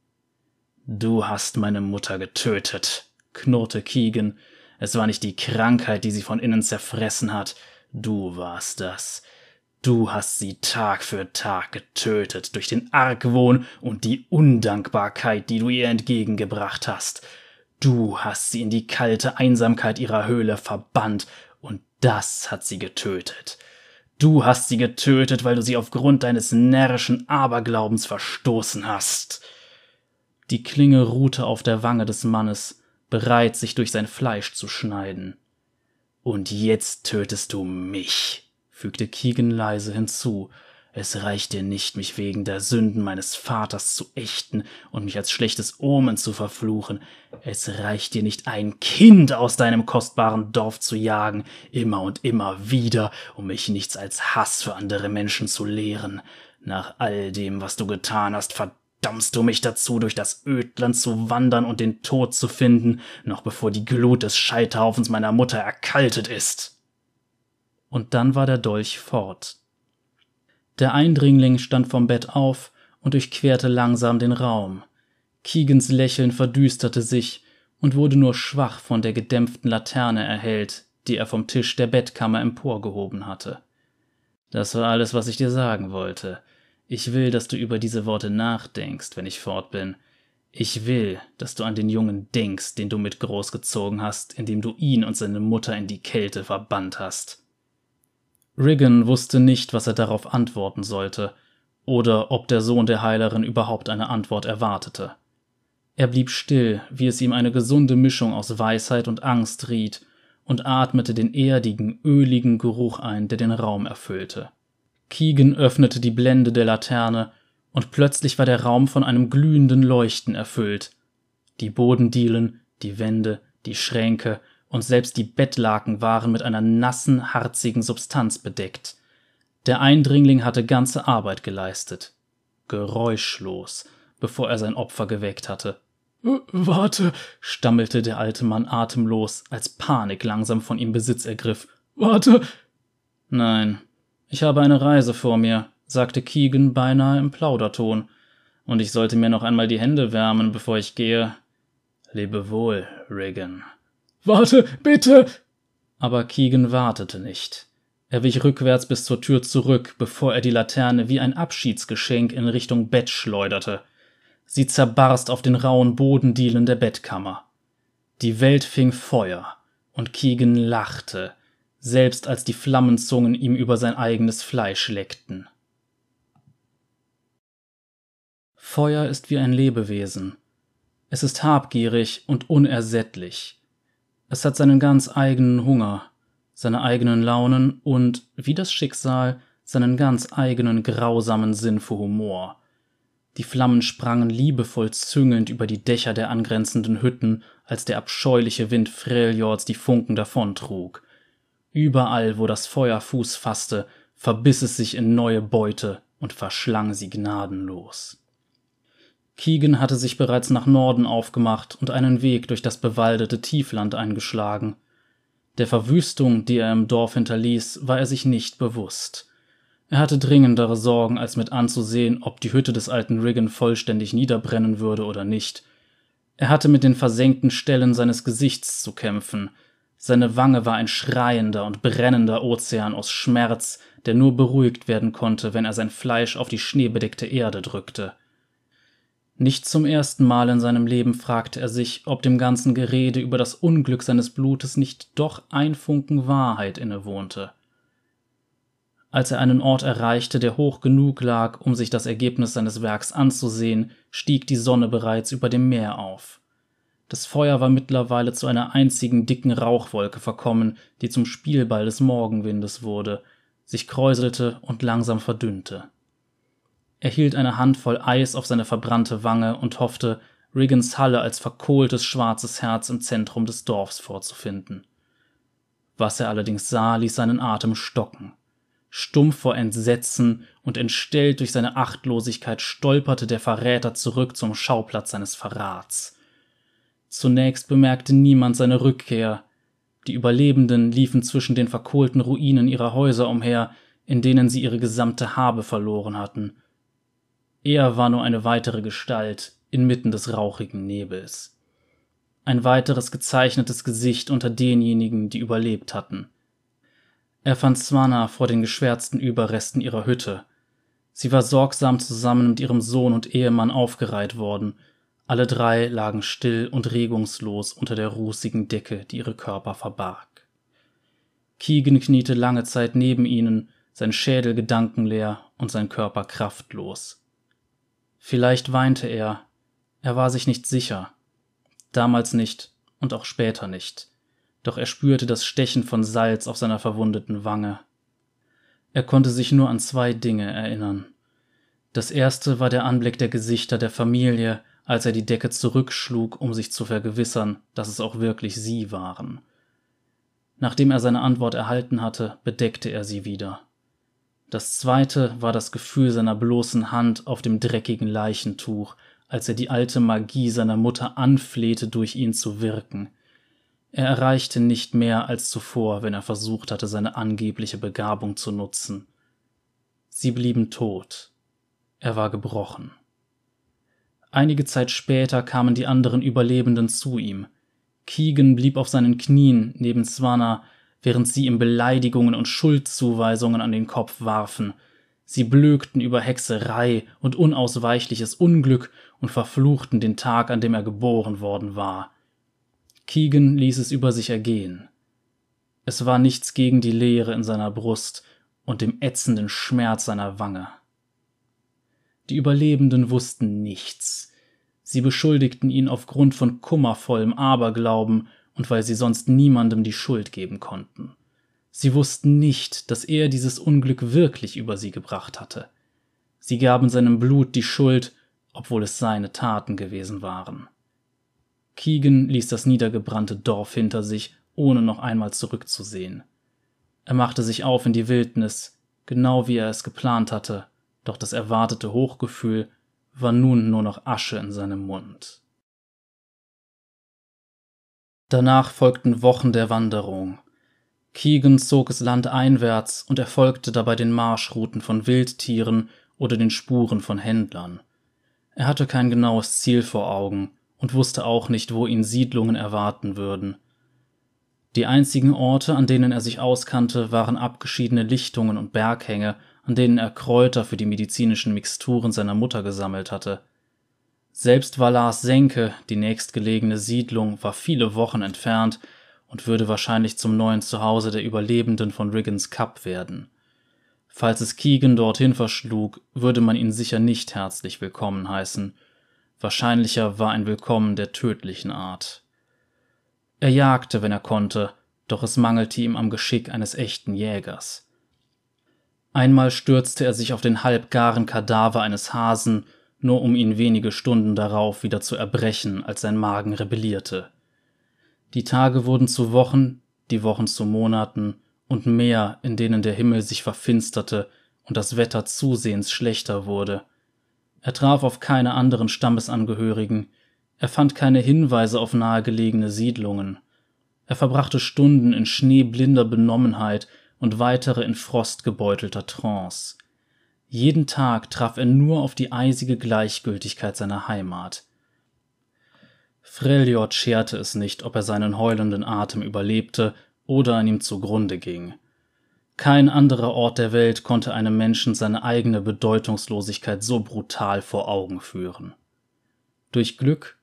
Du hast meine Mutter getötet, knurrte Keegan. Es war nicht die Krankheit, die sie von innen zerfressen hat, du warst das. Du hast sie Tag für Tag getötet durch den Argwohn und die Undankbarkeit, die du ihr entgegengebracht hast. Du hast sie in die kalte Einsamkeit ihrer Höhle verbannt das hat sie getötet. Du hast sie getötet, weil du sie aufgrund deines närrischen Aberglaubens verstoßen hast. Die Klinge ruhte auf der Wange des Mannes, bereit, sich durch sein Fleisch zu schneiden. Und jetzt tötest du mich, fügte Keegan leise hinzu, es reicht dir nicht, mich wegen der Sünden meines Vaters zu ächten und mich als schlechtes Omen zu verfluchen. Es reicht dir nicht, ein Kind aus deinem kostbaren Dorf zu jagen, immer und immer wieder, um mich nichts als Hass für andere Menschen zu lehren. Nach all dem, was du getan hast, verdammst du mich dazu, durch das Ödland zu wandern und den Tod zu finden, noch bevor die Glut des Scheiterhaufens meiner Mutter erkaltet ist. Und dann war der Dolch fort der Eindringling stand vom Bett auf und durchquerte langsam den Raum. Keegans Lächeln verdüsterte sich und wurde nur schwach von der gedämpften Laterne erhellt, die er vom Tisch der Bettkammer emporgehoben hatte. Das war alles, was ich dir sagen wollte. Ich will, dass du über diese Worte nachdenkst, wenn ich fort bin. Ich will, dass du an den Jungen denkst, den du mit großgezogen hast, indem du ihn und seine Mutter in die Kälte verbannt hast. Riggin wusste nicht, was er darauf antworten sollte, oder ob der Sohn der Heilerin überhaupt eine Antwort erwartete. Er blieb still, wie es ihm eine gesunde Mischung aus Weisheit und Angst riet, und atmete den erdigen, öligen Geruch ein, der den Raum erfüllte. Keegan öffnete die Blende der Laterne, und plötzlich war der Raum von einem glühenden Leuchten erfüllt. Die Bodendielen, die Wände, die Schränke und selbst die Bettlaken waren mit einer nassen, harzigen Substanz bedeckt. Der Eindringling hatte ganze Arbeit geleistet. Geräuschlos, bevor er sein Opfer geweckt hatte. Äh, warte, stammelte der alte Mann atemlos, als Panik langsam von ihm Besitz ergriff. Warte. Nein, ich habe eine Reise vor mir, sagte Keegan beinahe im Plauderton, und ich sollte mir noch einmal die Hände wärmen, bevor ich gehe. Lebe wohl, Regan. Warte, bitte! Aber Keegan wartete nicht. Er wich rückwärts bis zur Tür zurück, bevor er die Laterne wie ein Abschiedsgeschenk in Richtung Bett schleuderte. Sie zerbarst auf den rauen Bodendielen der Bettkammer. Die Welt fing Feuer, und Keegan lachte, selbst als die Flammenzungen ihm über sein eigenes Fleisch leckten. Feuer ist wie ein Lebewesen. Es ist habgierig und unersättlich. Es hat seinen ganz eigenen Hunger, seine eigenen Launen und, wie das Schicksal, seinen ganz eigenen grausamen Sinn für Humor. Die Flammen sprangen liebevoll züngelnd über die Dächer der angrenzenden Hütten, als der abscheuliche Wind Freljords die Funken davontrug. Überall, wo das Feuer Fuß fasste, verbiss es sich in neue Beute und verschlang sie gnadenlos. Keegan hatte sich bereits nach Norden aufgemacht und einen Weg durch das bewaldete Tiefland eingeschlagen. Der Verwüstung, die er im Dorf hinterließ, war er sich nicht bewusst. Er hatte dringendere Sorgen, als mit anzusehen, ob die Hütte des alten Riggin vollständig niederbrennen würde oder nicht. Er hatte mit den versenkten Stellen seines Gesichts zu kämpfen. Seine Wange war ein schreiender und brennender Ozean aus Schmerz, der nur beruhigt werden konnte, wenn er sein Fleisch auf die schneebedeckte Erde drückte. Nicht zum ersten Mal in seinem Leben fragte er sich, ob dem ganzen Gerede über das Unglück seines Blutes nicht doch ein Funken Wahrheit innewohnte. Als er einen Ort erreichte, der hoch genug lag, um sich das Ergebnis seines Werks anzusehen, stieg die Sonne bereits über dem Meer auf. Das Feuer war mittlerweile zu einer einzigen dicken Rauchwolke verkommen, die zum Spielball des Morgenwindes wurde, sich kräuselte und langsam verdünnte. Er hielt eine Handvoll Eis auf seine verbrannte Wange und hoffte, Riggins Halle als verkohltes schwarzes Herz im Zentrum des Dorfs vorzufinden. Was er allerdings sah, ließ seinen Atem stocken. Stumpf vor Entsetzen und entstellt durch seine Achtlosigkeit stolperte der Verräter zurück zum Schauplatz seines Verrats. Zunächst bemerkte niemand seine Rückkehr. Die Überlebenden liefen zwischen den verkohlten Ruinen ihrer Häuser umher, in denen sie ihre gesamte Habe verloren hatten. Er war nur eine weitere Gestalt inmitten des rauchigen Nebels. Ein weiteres gezeichnetes Gesicht unter denjenigen, die überlebt hatten. Er fand Swana vor den geschwärzten Überresten ihrer Hütte. Sie war sorgsam zusammen mit ihrem Sohn und Ehemann aufgereiht worden. Alle drei lagen still und regungslos unter der rußigen Decke, die ihre Körper verbarg. Keegan kniete lange Zeit neben ihnen, sein Schädel gedankenleer und sein Körper kraftlos. Vielleicht weinte er, er war sich nicht sicher. Damals nicht und auch später nicht. Doch er spürte das Stechen von Salz auf seiner verwundeten Wange. Er konnte sich nur an zwei Dinge erinnern. Das erste war der Anblick der Gesichter der Familie, als er die Decke zurückschlug, um sich zu vergewissern, dass es auch wirklich sie waren. Nachdem er seine Antwort erhalten hatte, bedeckte er sie wieder. Das zweite war das Gefühl seiner bloßen Hand auf dem dreckigen Leichentuch, als er die alte Magie seiner Mutter anflehte, durch ihn zu wirken. Er erreichte nicht mehr als zuvor, wenn er versucht hatte, seine angebliche Begabung zu nutzen. Sie blieben tot. Er war gebrochen. Einige Zeit später kamen die anderen Überlebenden zu ihm. Keegan blieb auf seinen Knien neben Swana, während sie ihm Beleidigungen und Schuldzuweisungen an den Kopf warfen. Sie blökten über Hexerei und unausweichliches Unglück und verfluchten den Tag, an dem er geboren worden war. Keegan ließ es über sich ergehen. Es war nichts gegen die Leere in seiner Brust und dem ätzenden Schmerz seiner Wange. Die Überlebenden wussten nichts. Sie beschuldigten ihn aufgrund von kummervollem Aberglauben und weil sie sonst niemandem die Schuld geben konnten. Sie wussten nicht, dass er dieses Unglück wirklich über sie gebracht hatte. Sie gaben seinem Blut die Schuld, obwohl es seine Taten gewesen waren. Keegan ließ das niedergebrannte Dorf hinter sich, ohne noch einmal zurückzusehen. Er machte sich auf in die Wildnis, genau wie er es geplant hatte, doch das erwartete Hochgefühl war nun nur noch Asche in seinem Mund. Danach folgten Wochen der Wanderung. Keegan zog es landeinwärts und erfolgte dabei den Marschrouten von Wildtieren oder den Spuren von Händlern. Er hatte kein genaues Ziel vor Augen und wusste auch nicht, wo ihn Siedlungen erwarten würden. Die einzigen Orte, an denen er sich auskannte, waren abgeschiedene Lichtungen und Berghänge, an denen er Kräuter für die medizinischen Mixturen seiner Mutter gesammelt hatte. Selbst Valars Senke, die nächstgelegene Siedlung, war viele Wochen entfernt und würde wahrscheinlich zum neuen Zuhause der Überlebenden von Riggins Cup werden. Falls es Keegan dorthin verschlug, würde man ihn sicher nicht herzlich willkommen heißen. Wahrscheinlicher war ein Willkommen der tödlichen Art. Er jagte, wenn er konnte, doch es mangelte ihm am Geschick eines echten Jägers. Einmal stürzte er sich auf den halbgaren Kadaver eines Hasen, nur um ihn wenige Stunden darauf wieder zu erbrechen, als sein Magen rebellierte. Die Tage wurden zu Wochen, die Wochen zu Monaten und mehr, in denen der Himmel sich verfinsterte und das Wetter zusehends schlechter wurde. Er traf auf keine anderen Stammesangehörigen, er fand keine Hinweise auf nahegelegene Siedlungen. Er verbrachte Stunden in schneeblinder Benommenheit und weitere in frostgebeutelter Trance. Jeden Tag traf er nur auf die eisige Gleichgültigkeit seiner Heimat. Freljord scherte es nicht, ob er seinen heulenden Atem überlebte oder an ihm zugrunde ging. Kein anderer Ort der Welt konnte einem Menschen seine eigene Bedeutungslosigkeit so brutal vor Augen führen. Durch Glück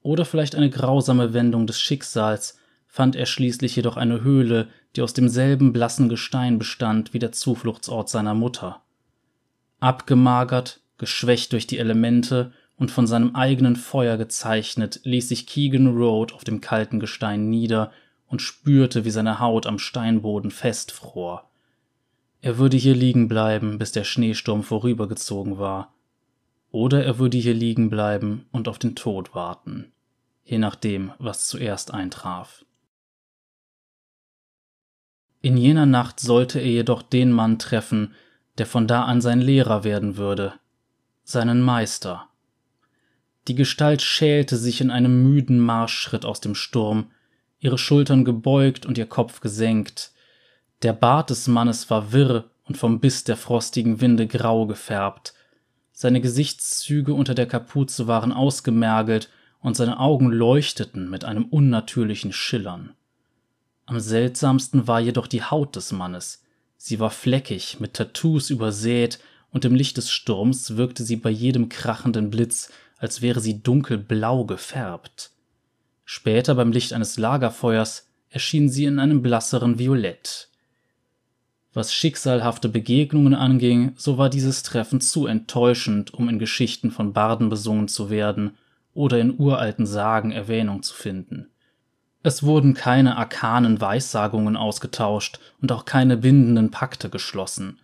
oder vielleicht eine grausame Wendung des Schicksals fand er schließlich jedoch eine Höhle, die aus demselben blassen Gestein bestand wie der Zufluchtsort seiner Mutter. Abgemagert, geschwächt durch die Elemente und von seinem eigenen Feuer gezeichnet, ließ sich Keegan Road auf dem kalten Gestein nieder und spürte, wie seine Haut am Steinboden festfror. Er würde hier liegen bleiben, bis der Schneesturm vorübergezogen war. Oder er würde hier liegen bleiben und auf den Tod warten je nachdem, was zuerst eintraf. In jener Nacht sollte er jedoch den Mann treffen, der von da an sein Lehrer werden würde, seinen Meister. Die Gestalt schälte sich in einem müden Marschschritt aus dem Sturm, ihre Schultern gebeugt und ihr Kopf gesenkt. Der Bart des Mannes war wirr und vom Biss der frostigen Winde grau gefärbt. Seine Gesichtszüge unter der Kapuze waren ausgemergelt und seine Augen leuchteten mit einem unnatürlichen Schillern. Am seltsamsten war jedoch die Haut des Mannes. Sie war fleckig, mit Tattoos übersät, und im Licht des Sturms wirkte sie bei jedem krachenden Blitz, als wäre sie dunkelblau gefärbt. Später beim Licht eines Lagerfeuers erschien sie in einem blasseren Violett. Was schicksalhafte Begegnungen anging, so war dieses Treffen zu enttäuschend, um in Geschichten von Barden besungen zu werden, oder in uralten Sagen Erwähnung zu finden. Es wurden keine arkanen Weissagungen ausgetauscht und auch keine bindenden Pakte geschlossen.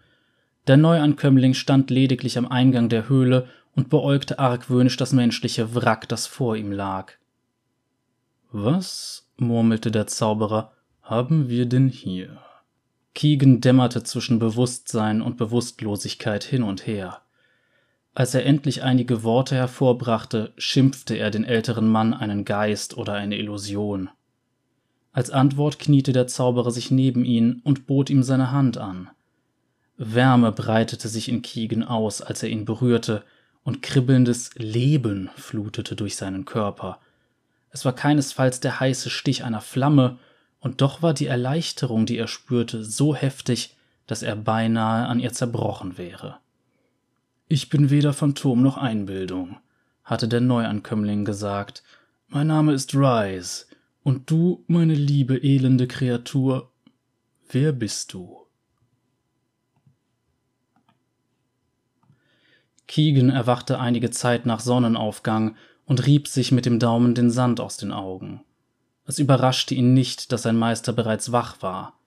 Der Neuankömmling stand lediglich am Eingang der Höhle und beäugte argwöhnisch das menschliche Wrack, das vor ihm lag. Was, murmelte der Zauberer, haben wir denn hier? Keegan dämmerte zwischen Bewusstsein und Bewusstlosigkeit hin und her. Als er endlich einige Worte hervorbrachte, schimpfte er den älteren Mann einen Geist oder eine Illusion. Als Antwort kniete der Zauberer sich neben ihn und bot ihm seine Hand an. Wärme breitete sich in Keegan aus, als er ihn berührte, und kribbelndes Leben flutete durch seinen Körper. Es war keinesfalls der heiße Stich einer Flamme, und doch war die Erleichterung, die er spürte, so heftig, dass er beinahe an ihr zerbrochen wäre. Ich bin weder Phantom noch Einbildung, hatte der Neuankömmling gesagt. Mein Name ist Rise. Und du, meine liebe elende Kreatur, wer bist du? Keegan erwachte einige Zeit nach Sonnenaufgang und rieb sich mit dem Daumen den Sand aus den Augen. Es überraschte ihn nicht, dass sein Meister bereits wach war.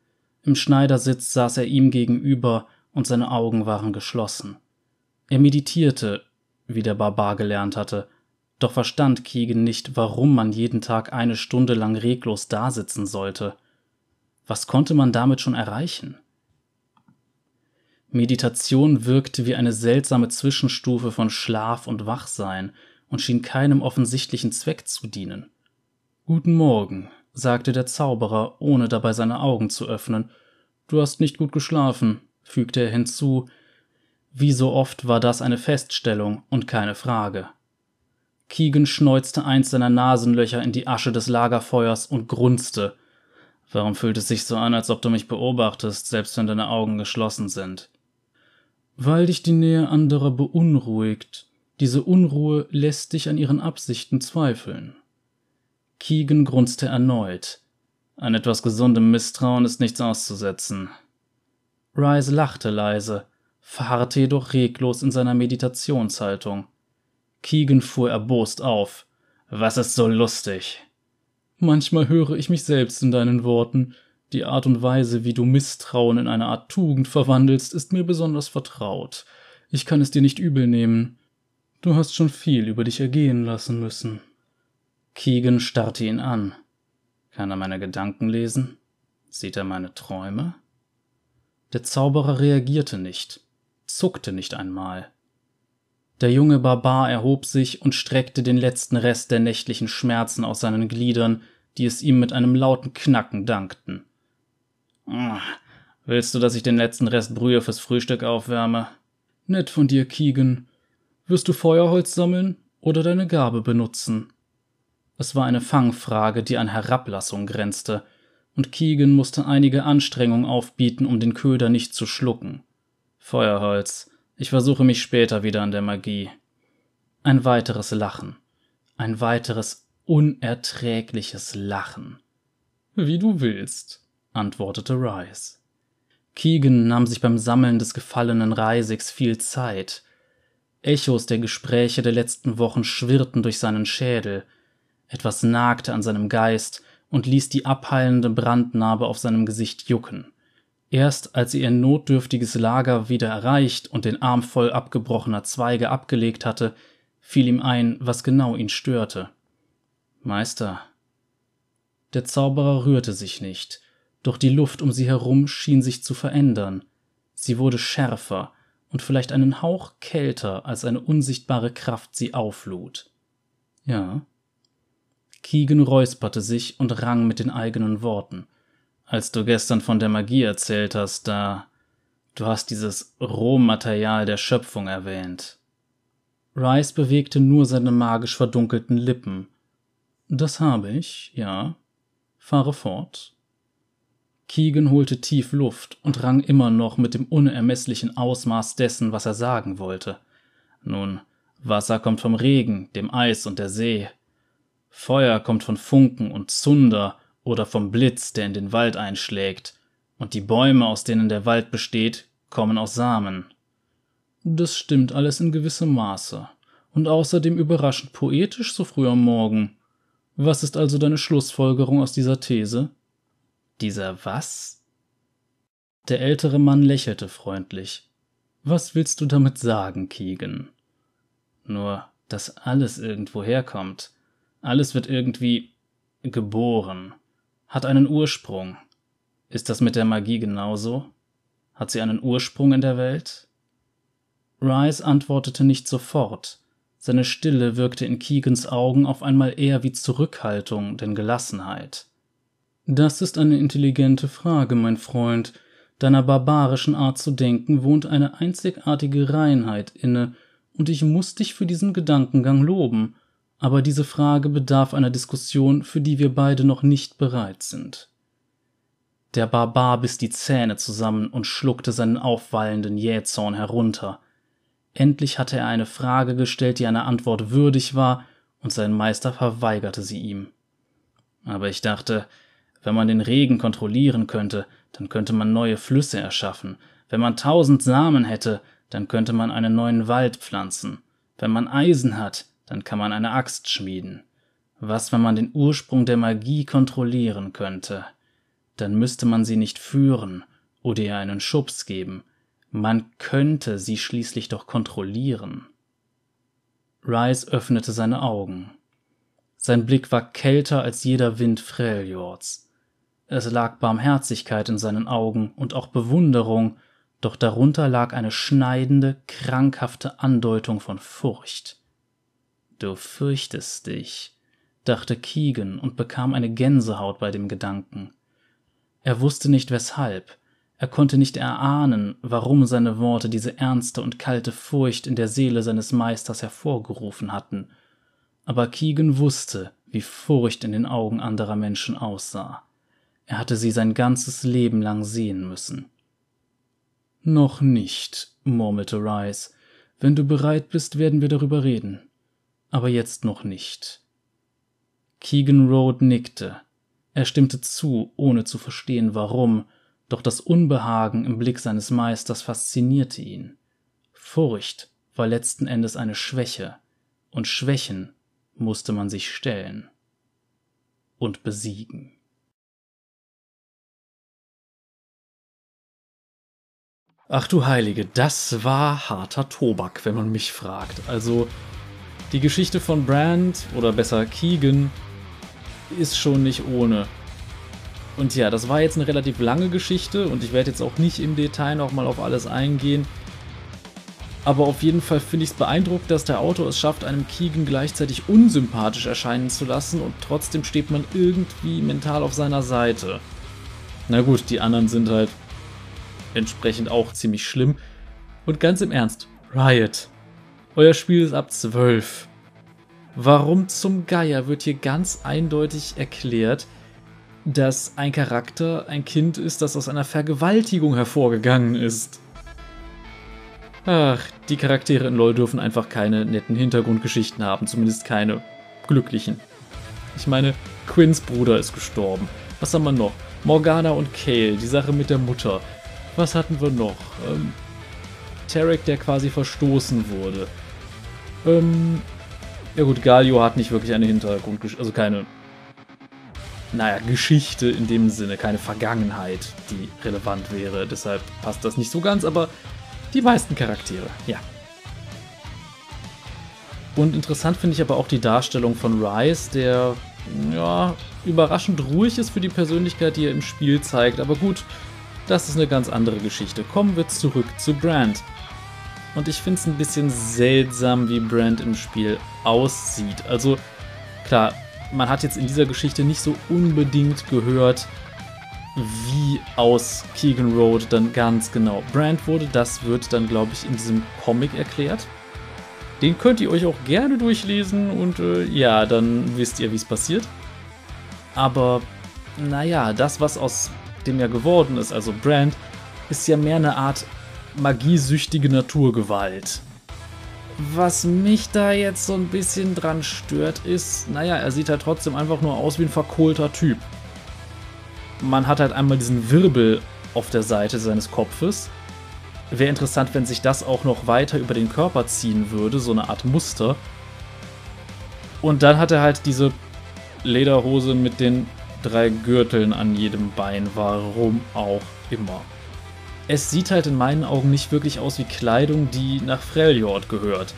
Im Schneidersitz saß er ihm gegenüber und seine Augen waren geschlossen. Er meditierte, wie der Barbar gelernt hatte, doch verstand Keegan nicht, warum man jeden Tag eine Stunde lang reglos dasitzen sollte. Was konnte man damit schon erreichen? Meditation wirkte wie eine seltsame Zwischenstufe von Schlaf und Wachsein und schien keinem offensichtlichen Zweck zu dienen. Guten Morgen, sagte der Zauberer, ohne dabei seine Augen zu öffnen. Du hast nicht gut geschlafen, fügte er hinzu, wie so oft war das eine Feststellung und keine Frage. Keegan schneuzte eins seiner Nasenlöcher in die Asche des Lagerfeuers und grunzte. Warum fühlt es sich so an, als ob du mich beobachtest, selbst wenn deine Augen geschlossen sind? Weil dich die Nähe anderer beunruhigt. Diese Unruhe lässt dich an ihren Absichten zweifeln. Keegan grunzte erneut. An etwas gesundem Misstrauen ist nichts auszusetzen. Rice lachte leise, verharrte jedoch reglos in seiner Meditationshaltung. Keegan fuhr erbost auf. Was ist so lustig? Manchmal höre ich mich selbst in deinen Worten. Die Art und Weise, wie du Misstrauen in eine Art Tugend verwandelst, ist mir besonders vertraut. Ich kann es dir nicht übel nehmen. Du hast schon viel über dich ergehen lassen müssen. Keegan starrte ihn an. Kann er meine Gedanken lesen? Sieht er meine Träume? Der Zauberer reagierte nicht, zuckte nicht einmal. Der junge Barbar erhob sich und streckte den letzten Rest der nächtlichen Schmerzen aus seinen Gliedern, die es ihm mit einem lauten Knacken dankten. Ah, willst du, dass ich den letzten Rest Brühe fürs Frühstück aufwärme? Nett von dir, Keegan. Wirst du Feuerholz sammeln oder deine Gabe benutzen? Es war eine Fangfrage, die an Herablassung grenzte, und Keegan musste einige Anstrengung aufbieten, um den Köder nicht zu schlucken. Feuerholz. Ich versuche mich später wieder an der Magie. Ein weiteres Lachen. Ein weiteres unerträgliches Lachen. Wie du willst, antwortete Rice. Keegan nahm sich beim Sammeln des gefallenen Reisigs viel Zeit. Echos der Gespräche der letzten Wochen schwirrten durch seinen Schädel. Etwas nagte an seinem Geist und ließ die abheilende Brandnarbe auf seinem Gesicht jucken. Erst als sie ihr notdürftiges Lager wieder erreicht und den Arm voll abgebrochener Zweige abgelegt hatte, fiel ihm ein, was genau ihn störte. Meister. Der Zauberer rührte sich nicht, doch die Luft um sie herum schien sich zu verändern. Sie wurde schärfer und vielleicht einen Hauch kälter, als eine unsichtbare Kraft sie auflud. Ja. Keegan räusperte sich und rang mit den eigenen Worten. Als du gestern von der Magie erzählt hast, da du hast dieses Rohmaterial der Schöpfung erwähnt. Rice bewegte nur seine magisch verdunkelten Lippen. Das habe ich, ja. Fahre fort. Keegan holte tief Luft und rang immer noch mit dem unermesslichen Ausmaß dessen, was er sagen wollte. Nun, Wasser kommt vom Regen, dem Eis und der See. Feuer kommt von Funken und Zunder oder vom Blitz, der in den Wald einschlägt, und die Bäume, aus denen der Wald besteht, kommen aus Samen. Das stimmt alles in gewissem Maße und außerdem überraschend poetisch so früh am Morgen. Was ist also deine Schlussfolgerung aus dieser These? Dieser was? Der ältere Mann lächelte freundlich. Was willst du damit sagen, Keegan? Nur, dass alles irgendwo herkommt. Alles wird irgendwie geboren, hat einen Ursprung. Ist das mit der Magie genauso? Hat sie einen Ursprung in der Welt? Rice antwortete nicht sofort. Seine Stille wirkte in Keegans Augen auf einmal eher wie Zurückhaltung denn Gelassenheit. Das ist eine intelligente Frage, mein Freund. Deiner barbarischen Art zu denken wohnt eine einzigartige Reinheit inne, und ich muss dich für diesen Gedankengang loben aber diese Frage bedarf einer Diskussion, für die wir beide noch nicht bereit sind. Der Barbar biss die Zähne zusammen und schluckte seinen aufwallenden Jähzorn herunter. Endlich hatte er eine Frage gestellt, die einer Antwort würdig war, und sein Meister verweigerte sie ihm. Aber ich dachte, wenn man den Regen kontrollieren könnte, dann könnte man neue Flüsse erschaffen. Wenn man tausend Samen hätte, dann könnte man einen neuen Wald pflanzen. Wenn man Eisen hat, dann kann man eine Axt schmieden. Was, wenn man den Ursprung der Magie kontrollieren könnte? Dann müsste man sie nicht führen oder ihr einen Schubs geben. Man könnte sie schließlich doch kontrollieren. Rice öffnete seine Augen. Sein Blick war kälter als jeder Wind Freljords. Es lag Barmherzigkeit in seinen Augen und auch Bewunderung, doch darunter lag eine schneidende, krankhafte Andeutung von Furcht. Du fürchtest dich, dachte Keegan und bekam eine Gänsehaut bei dem Gedanken. Er wusste nicht weshalb, er konnte nicht erahnen, warum seine Worte diese ernste und kalte Furcht in der Seele seines Meisters hervorgerufen hatten, aber Keegan wusste, wie Furcht in den Augen anderer Menschen aussah. Er hatte sie sein ganzes Leben lang sehen müssen. Noch nicht, murmelte Rice. Wenn du bereit bist, werden wir darüber reden. Aber jetzt noch nicht. Keegan Road nickte. Er stimmte zu, ohne zu verstehen warum, doch das Unbehagen im Blick seines Meisters faszinierte ihn. Furcht war letzten Endes eine Schwäche, und Schwächen musste man sich stellen und besiegen. Ach du Heilige, das war harter Tobak, wenn man mich fragt. Also, die Geschichte von Brand, oder besser Keegan, ist schon nicht ohne. Und ja, das war jetzt eine relativ lange Geschichte und ich werde jetzt auch nicht im Detail nochmal auf alles eingehen. Aber auf jeden Fall finde ich es beeindruckend, dass der Autor es schafft, einem Keegan gleichzeitig unsympathisch erscheinen zu lassen und trotzdem steht man irgendwie mental auf seiner Seite. Na gut, die anderen sind halt entsprechend auch ziemlich schlimm. Und ganz im Ernst, Riot. Euer Spiel ist ab 12. Warum zum Geier wird hier ganz eindeutig erklärt, dass ein Charakter ein Kind ist, das aus einer Vergewaltigung hervorgegangen ist? Ach, die Charaktere in LoL dürfen einfach keine netten Hintergrundgeschichten haben, zumindest keine glücklichen. Ich meine, Quins Bruder ist gestorben. Was haben wir noch? Morgana und Kale, die Sache mit der Mutter. Was hatten wir noch? Ähm, Tarek, der quasi verstoßen wurde. Ähm, ja gut, Galio hat nicht wirklich eine Hintergrundgeschichte, also keine, naja, Geschichte in dem Sinne, keine Vergangenheit, die relevant wäre. Deshalb passt das nicht so ganz, aber die meisten Charaktere, ja. Und interessant finde ich aber auch die Darstellung von Rice, der, ja, überraschend ruhig ist für die Persönlichkeit, die er im Spiel zeigt. Aber gut, das ist eine ganz andere Geschichte. Kommen wir zurück zu Brand. Und ich finde es ein bisschen seltsam, wie Brand im Spiel aussieht. Also klar, man hat jetzt in dieser Geschichte nicht so unbedingt gehört, wie aus Keegan Road dann ganz genau Brand wurde. Das wird dann, glaube ich, in diesem Comic erklärt. Den könnt ihr euch auch gerne durchlesen und äh, ja, dann wisst ihr, wie es passiert. Aber naja, das, was aus dem ja geworden ist, also Brand, ist ja mehr eine Art magiesüchtige Naturgewalt. Was mich da jetzt so ein bisschen dran stört, ist, naja, er sieht halt trotzdem einfach nur aus wie ein verkohlter Typ. Man hat halt einmal diesen Wirbel auf der Seite seines Kopfes. Wäre interessant, wenn sich das auch noch weiter über den Körper ziehen würde, so eine Art Muster. Und dann hat er halt diese Lederhose mit den drei Gürteln an jedem Bein, warum auch immer. Es sieht halt in meinen Augen nicht wirklich aus wie Kleidung, die nach Freljord gehört.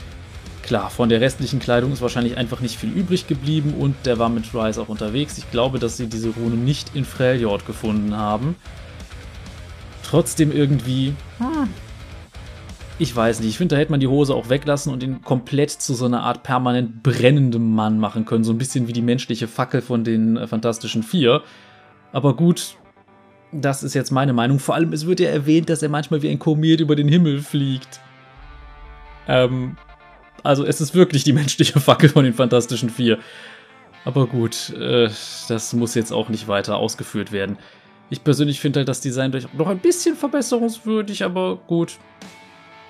Klar, von der restlichen Kleidung ist wahrscheinlich einfach nicht viel übrig geblieben und der war mit Rise auch unterwegs. Ich glaube, dass sie diese Rune nicht in Freljord gefunden haben. Trotzdem irgendwie, hm, ich weiß nicht, ich finde, da hätte man die Hose auch weglassen und ihn komplett zu so einer Art permanent brennendem Mann machen können. So ein bisschen wie die menschliche Fackel von den äh, Fantastischen Vier. Aber gut, das ist jetzt meine Meinung. Vor allem, es wird ja erwähnt, dass er manchmal wie ein Komet über den Himmel fliegt. Ähm, also es ist wirklich die menschliche Fackel von den Fantastischen Vier. Aber gut, äh, das muss jetzt auch nicht weiter ausgeführt werden. Ich persönlich finde halt das Design durch noch ein bisschen verbesserungswürdig, aber gut,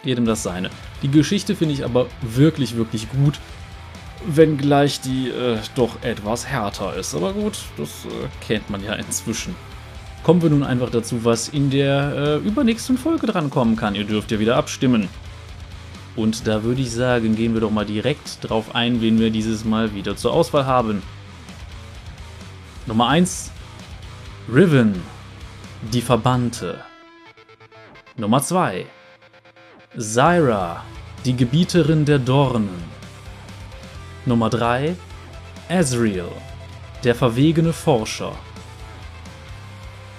jedem das seine. Die Geschichte finde ich aber wirklich, wirklich gut, wenngleich die äh, doch etwas härter ist. Aber gut, das äh, kennt man ja inzwischen kommen wir nun einfach dazu, was in der äh, übernächsten Folge drankommen kann. Ihr dürft ja wieder abstimmen. Und da würde ich sagen, gehen wir doch mal direkt drauf ein, wen wir dieses Mal wieder zur Auswahl haben. Nummer 1. Riven, die Verbannte. Nummer 2. Zyra, die Gebieterin der Dornen. Nummer 3. Ezreal, der verwegene Forscher.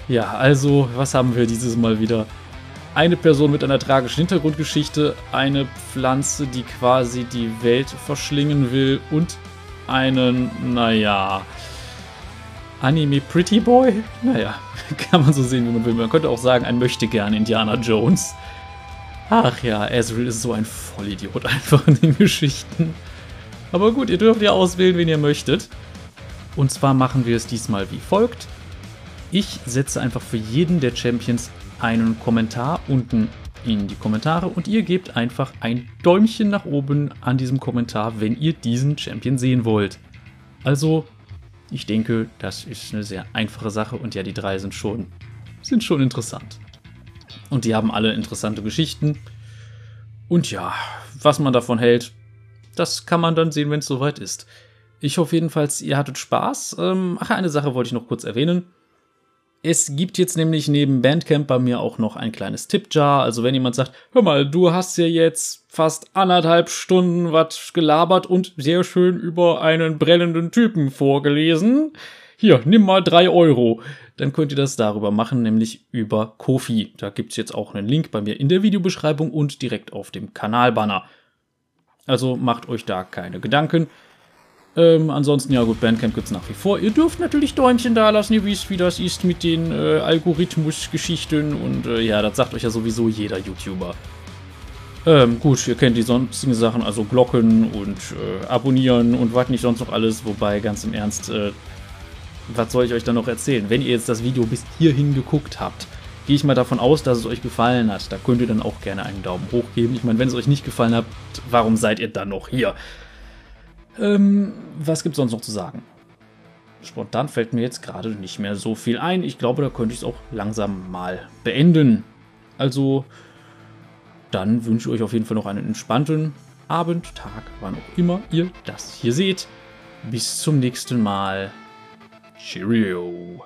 Ja, also, was haben wir dieses Mal wieder? Eine Person mit einer tragischen Hintergrundgeschichte, eine Pflanze, die quasi die Welt verschlingen will und einen, naja, Anime Pretty Boy? Naja, [laughs] kann man so sehen, wie man will. Man könnte auch sagen, ein möchte gern Indiana Jones. Ach ja, Ezreal ist so ein Vollidiot [laughs] einfach in den Geschichten. Aber gut, ihr dürft ja auswählen, wen ihr möchtet. Und zwar machen wir es diesmal wie folgt. Ich setze einfach für jeden der Champions einen Kommentar unten in die Kommentare und ihr gebt einfach ein Däumchen nach oben an diesem Kommentar, wenn ihr diesen Champion sehen wollt. Also, ich denke, das ist eine sehr einfache Sache und ja, die drei sind schon, sind schon interessant. Und die haben alle interessante Geschichten. Und ja, was man davon hält, das kann man dann sehen, wenn es soweit ist. Ich hoffe jedenfalls, ihr hattet Spaß. Ähm, ach, eine Sache wollte ich noch kurz erwähnen. Es gibt jetzt nämlich neben Bandcamp bei mir auch noch ein kleines Tippjar. Also wenn jemand sagt, hör mal, du hast ja jetzt fast anderthalb Stunden was gelabert und sehr schön über einen brennenden Typen vorgelesen. Hier, nimm mal drei Euro. Dann könnt ihr das darüber machen, nämlich über Kofi. Da gibt's jetzt auch einen Link bei mir in der Videobeschreibung und direkt auf dem Kanalbanner. Also macht euch da keine Gedanken. Ähm, ansonsten, ja gut, Bandcamp gibt es nach wie vor. Ihr dürft natürlich Däumchen da lassen, ihr wisst, wie das ist mit den äh, Algorithmus-Geschichten. Und äh, ja, das sagt euch ja sowieso jeder YouTuber. Ähm, gut, ihr kennt die sonstigen Sachen, also Glocken und äh, Abonnieren und was nicht sonst noch alles. Wobei, ganz im Ernst, äh, was soll ich euch da noch erzählen? Wenn ihr jetzt das Video bis hierhin geguckt habt, gehe ich mal davon aus, dass es euch gefallen hat. Da könnt ihr dann auch gerne einen Daumen hoch geben. Ich meine, wenn es euch nicht gefallen hat, warum seid ihr dann noch hier? Ähm, was gibt es sonst noch zu sagen? Spontan fällt mir jetzt gerade nicht mehr so viel ein. Ich glaube, da könnte ich es auch langsam mal beenden. Also, dann wünsche ich euch auf jeden Fall noch einen entspannten Abend, Tag, wann auch immer ihr das hier seht. Bis zum nächsten Mal. Cheerio.